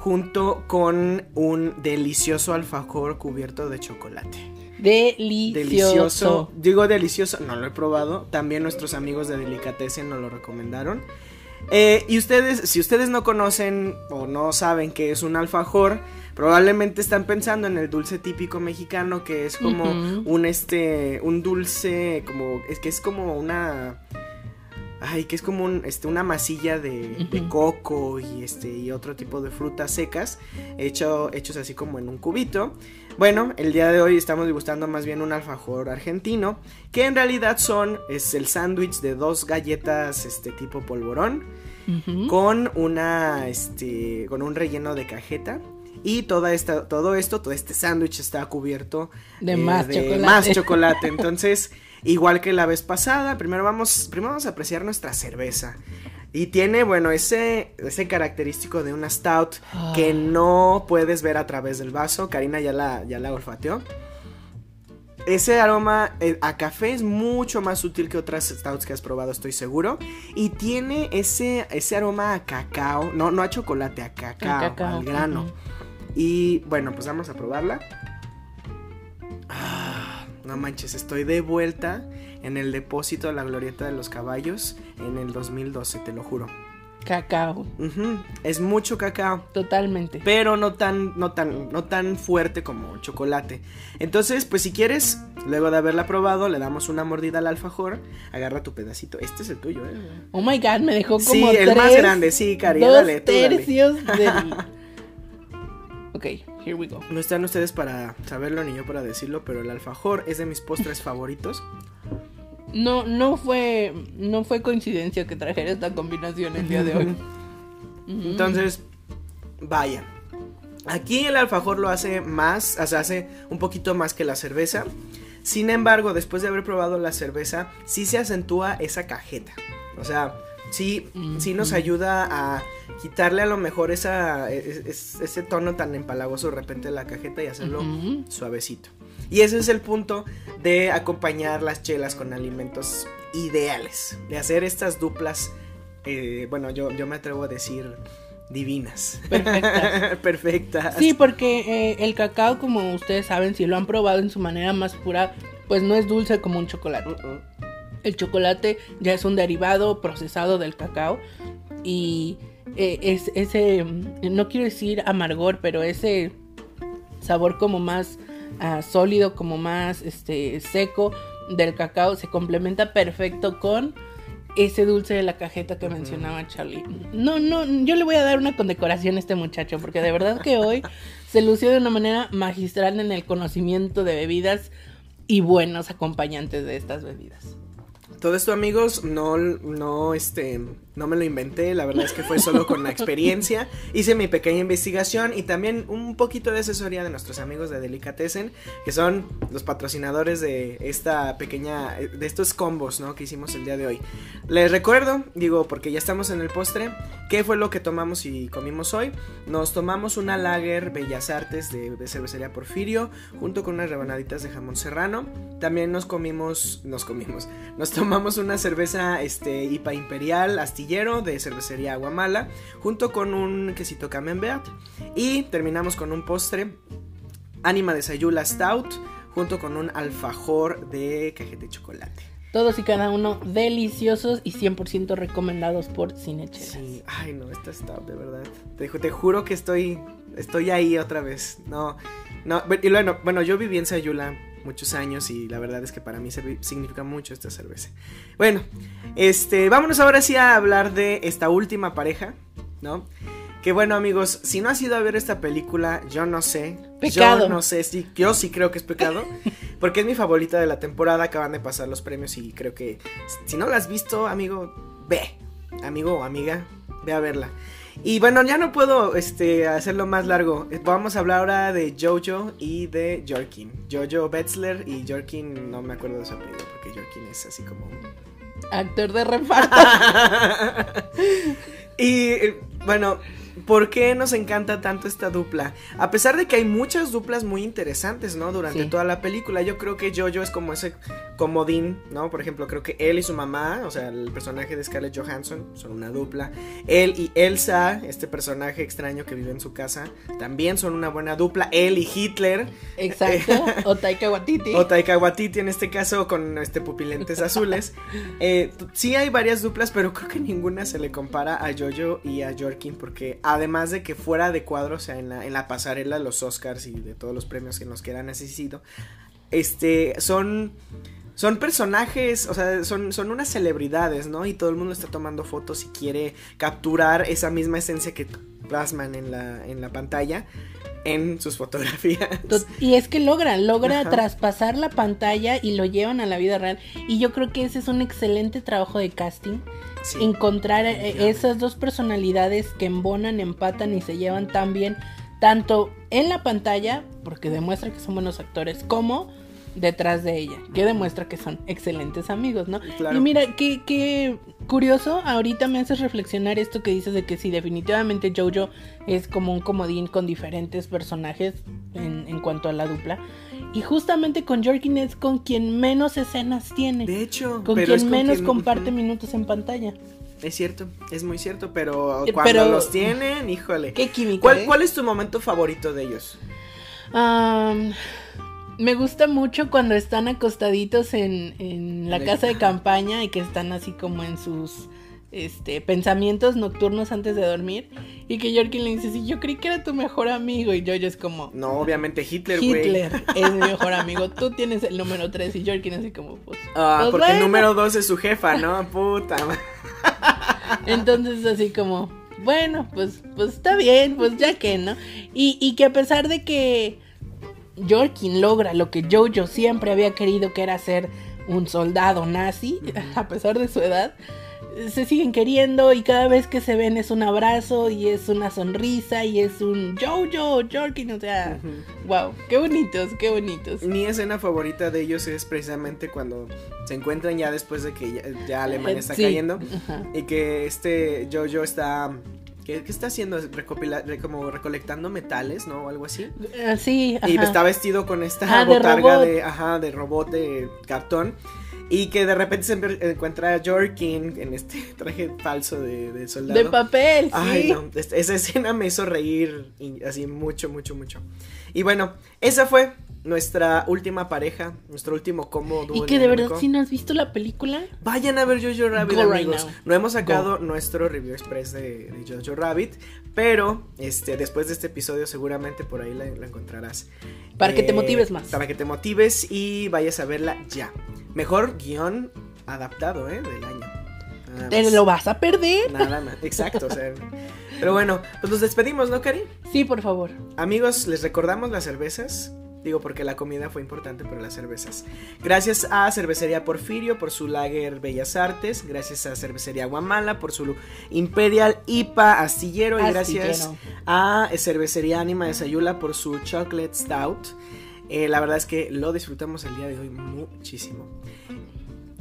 junto con un delicioso alfajor cubierto de chocolate. Delicioso. Digo delicioso, no lo he probado. También nuestros amigos de Delicatessen nos lo recomendaron. Eh, y ustedes, si ustedes no conocen o no saben qué es un alfajor, probablemente están pensando en el dulce típico mexicano que es como un este, un dulce como es que es como una ay, que es como un, este, una masilla de, coco y, este, y otro tipo de frutas secas, hecho, hechos así como en un cubito. Bueno, el día de hoy estamos degustando más bien un alfajor argentino, que en realidad son, es el sándwich de dos galletas, este, tipo polvorón, con una, este, con un relleno de cajeta. Y toda esta, todo esto, todo este sándwich está cubierto de, más, chocolate. más chocolate. <laughs> Entonces, Igual que la vez pasada, primero vamos, primero vamos a apreciar nuestra cerveza. Y tiene, bueno, ese, ese característico de una stout que ah. no puedes ver a través del vaso. Karina ya la, ya la olfateó. Ese aroma eh, a café es mucho más sutil que otras stouts que has probado, estoy seguro. Y tiene ese, ese aroma a cacao, no, no a chocolate, a cacao, al grano. Y bueno, pues vamos a probarla. Ah, no manches, estoy de vuelta en el depósito de la glorieta de los caballos en el 2012, te lo juro. Cacao. Es mucho cacao. Totalmente. Pero no tan, no tan, no tan fuerte como chocolate. Entonces, pues si quieres, luego de haberla probado, le damos una mordida al alfajor. Agarra tu pedacito. Este es el tuyo, ¿eh? Oh my god, me dejó como Sí, el más tres, grande, sí, Cari, dos dale, tú dale. tercios. <laughs> Ok, here we go. No están ustedes para saberlo ni yo para decirlo, pero el alfajor es de mis postres <laughs> favoritos. No, no fue, no fue coincidencia que trajera esta combinación el día de hoy. <laughs> Entonces, vaya. Aquí el alfajor lo hace más, o sea, hace un poquito más que la cerveza. Sin embargo, después de haber probado la cerveza, sí se acentúa esa cajeta. O sea, sí, sí nos ayuda a quitarle a lo mejor esa, es- es- ese tono tan empalagoso de repente de la cajeta y hacerlo Ujú. suavecito. Y ese es el punto de acompañar las chelas con alimentos ideales. De hacer estas duplas, eh, bueno, yo, yo me atrevo a decir divinas. Perfectas. <laughs> Perfectas. Sí, porque eh, el cacao, como ustedes saben, si lo han probado en su manera más pura, pues no es dulce como un chocolate. Uh-uh. El chocolate ya es un derivado procesado del cacao y eh, es ese, mm, no quiero decir amargor, pero ese sabor como más ah, sólido, como más este seco del cacao se complementa perfecto con ese dulce de la cajeta que mencionaba Charlie. No, no, yo le voy a dar una condecoración a este muchacho porque de verdad que hoy se lució de una manera magistral en el conocimiento de bebidas y buenos acompañantes de estas bebidas. Todo esto, amigos, no, no, este, no me lo inventé, la verdad es que fue solo con la experiencia. Hice mi pequeña investigación y también un poquito de asesoría de nuestros amigos de Delicatessen, que son los patrocinadores de esta pequeña, de estos combos, ¿no? Que hicimos el día de hoy. Les recuerdo, digo, porque ya estamos en el postre, ¿qué fue lo que tomamos y comimos hoy? Nos tomamos una lager Bellas Artes de, cervecería Porfirio, junto con unas rebanaditas de jamón serrano. También nos comimos, nos comimos, nos tomamos una cerveza este, IPA Imperial De cervecería Aguamala, junto con un quesito camembert. Y terminamos con un postre, Anima de Sayula Stout, junto con un alfajor de cajete de chocolate. Todos y cada uno deliciosos y 100% recomendados por Cinechelas. Sí, ay no, esta stout, de verdad. Te, te juro que estoy, estoy ahí otra vez. No, no, y bueno, bueno, yo viví en Sayula muchos años y la verdad es que para mí significa mucho esta cerveza. Bueno, este, vámonos ahora sí a hablar de esta última pareja, ¿no? Que bueno amigos, si no has ido a ver esta película, yo no sé. Pecado. Yo no sé, sí, yo sí creo que es pecado. <laughs> Porque es mi favorita de la temporada, acaban de pasar los premios y creo que si no la has visto, amigo, ve. Amigo o amiga, ve a verla. Y bueno, ya no puedo este, hacerlo más largo. Vamos a hablar ahora de Jojo y de Jorkin. Jojo Betzler y Jorkin, no me acuerdo de su apellido, porque Jorkin es así como un Actor de reparto. <laughs> y eh, bueno, ¿por qué nos encanta tanto esta dupla? A pesar de que hay muchas duplas muy interesantes, ¿no? Durante Sí. toda la película, yo creo que Jojo es como ese comodín, ¿no? Por ejemplo, creo que él y su mamá, o sea, el personaje de Scarlett Johansson, son una dupla. Él y Elsa, este personaje extraño que vive en su casa, también son una buena dupla. Él y Hitler. Exacto. <laughs> O Taika Waititi. O Taika Waititi en este caso con este pupilentes <laughs> azules. Eh, sí hay varias duplas, pero creo que ninguna se le compara a Jojo y a Jorkin porque además de que fuera de cuadro, o sea, en la, en la pasarela de los Oscars y de todos los premios que eran asistido, este, son... Son personajes, o sea, son, son unas celebridades, ¿no? Y todo el mundo está tomando fotos y quiere capturar esa misma esencia que plasman en la, en la pantalla en sus fotografías. Y es que logran, logra Ajá. traspasar la pantalla y lo llevan a la vida real. Y yo creo que ese es un excelente trabajo de casting. Sí. Encontrar eh, esas dos personalidades que embonan, empatan y se llevan tan bien, tanto en la pantalla, porque demuestra que son buenos actores, como detrás de ella, que demuestra que son excelentes amigos, ¿no? Claro. Y mira, qué, qué curioso, ahorita me haces reflexionar esto que dices de que sí, definitivamente Jojo es como un comodín con diferentes personajes en, en cuanto a la dupla. Y justamente con Jorkin es con quien menos escenas tiene. De hecho, con pero es quien menos quien- comparte minutos en pantalla. Es cierto, es muy cierto, pero Eh, cuando pero- los tienen, híjole. Qué química. ¿Cuál, ¿eh? ¿Cuál es tu momento favorito de ellos? Am, me gusta mucho cuando están acostaditos en, en la casa de <laughs> campaña y que están así como en sus este, pensamientos nocturnos antes de dormir. Y que Yorkin le dice, sí, yo creí que era tu mejor amigo. Y Jojo es como, No, obviamente Hitler, güey. Hitler <laughs> es mi mejor amigo. Tú tienes el número 3 y Yorkin así como, pues... Ah, pues porque el número dos es su jefa, ¿no? <laughs> Puta. Entonces así como, bueno, pues, pues está bien, pues ya que, ¿no? Y, y que a pesar de que Jorkin logra lo que Jojo siempre había querido, que era ser un soldado nazi, <laughs> a pesar de su edad, se siguen queriendo y cada vez que se ven es un abrazo y es una sonrisa y es un Jojo, Jorkin, o sea, wow, qué bonitos, qué bonitos. Mi escena favorita de ellos es precisamente cuando se encuentran ya después de que ya, ya Alemania está Sí, cayendo y que este Jojo está ¿qué, qué está haciendo? Recopila- re- como recolectando metales, ¿no? O algo así. Ah, Sí, Y está vestido con esta Ah, botarga de, ajá, de robot de cartón. Y que de repente se encuentra a Jorkin en este <laughs> traje falso de, de soldado. de papel, sí. Ay, no, es- esa escena me hizo reír y así mucho, mucho, mucho. Y bueno, esa fue nuestra última pareja, nuestro último combo Y que de verdad, si no has visto la película, Vayan a ver Jojo Rabbit, Go amigos. no hemos sacado nuestro review express de, de Jojo Rabbit, pero este después de este episodio seguramente por ahí la, la encontrarás. Para que te Eh, motives más. Para que te motives y vayas a verla ya. Mejor guion adaptado, ¿eh? Del año. Te lo vas a perder. Nada más, exacto. o sea, pero bueno, pues nos despedimos, ¿no, Cari? Sí, por favor. Amigos, les recordamos las cervezas. Digo porque la comida fue importante, pero las cervezas. Gracias a Cervecería Porfirio por su lager Bellas Artes. Gracias a Cervecería Guamala por su Imperial IPA Astillero. Y gracias a Cervecería Anima de Sayula por su Chocolate Stout. Eh, la verdad es que lo disfrutamos el día de hoy muchísimo.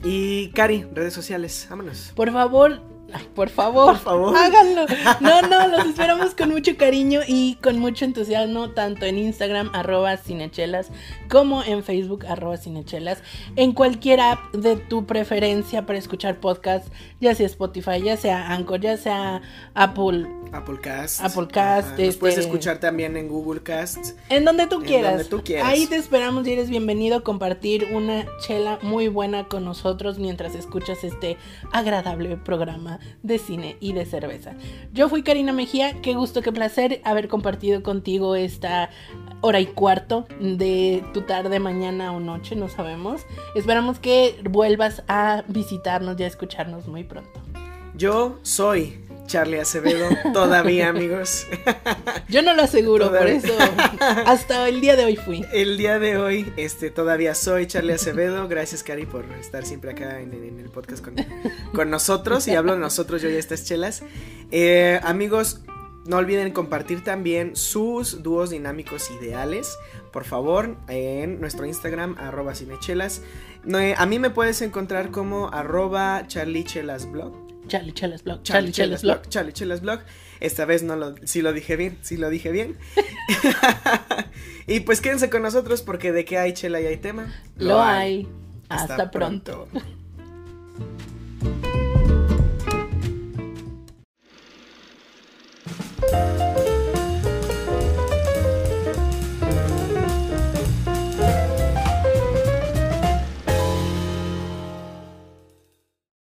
Y Cari, redes sociales, vámonos. Por favor, ay, por favor, Por favor. háganlo. <laughs> No, no, los esperamos con mucho cariño y con mucho entusiasmo, tanto en Instagram, arroba cinechelas, como en Facebook, arroba cinechelas, en cualquier app de tu preferencia para escuchar podcast, ya sea Spotify, ya sea Anchor, ya sea Apple, Applecast. Applecast, Ajá, Nos puedes este- escuchar también en Google Cast. En donde tú En quieras. donde tú quieras. Ahí te esperamos y eres bienvenido a compartir una chela muy buena con nosotros mientras escuchas este agradable programa de cine y de cerveza. Yo fui Karina Mejía, qué gusto, qué placer haber compartido contigo esta hora y cuarto de tu tarde, mañana o noche, no sabemos. Esperamos que vuelvas a visitarnos y a escucharnos muy pronto. Yo soy Charlie Acevedo, todavía <laughs> amigos. <laughs> Yo no lo aseguro, por eso hasta el día de hoy fui. El día de hoy, este, todavía soy Charlie Acevedo. Gracias, Cari, por estar siempre acá en, en el podcast con, con nosotros. Y hablo de nosotros, yo y estas chelas. Eh, amigos, no olviden compartir también sus dúos dinámicos ideales por favor, en nuestro Instagram, arroba cinechelas. Eh, a mí me puedes encontrar como arroba charliechelasblog. Charliechelasblog. Charliechelasblog. Charliechelasblog. Esta vez no lo, sí lo dije bien, sí lo dije bien. <laughs> <laughs> y pues quédense con nosotros porque de qué hay chela y hay tema. Lo, hay. Hasta, pronto. <laughs>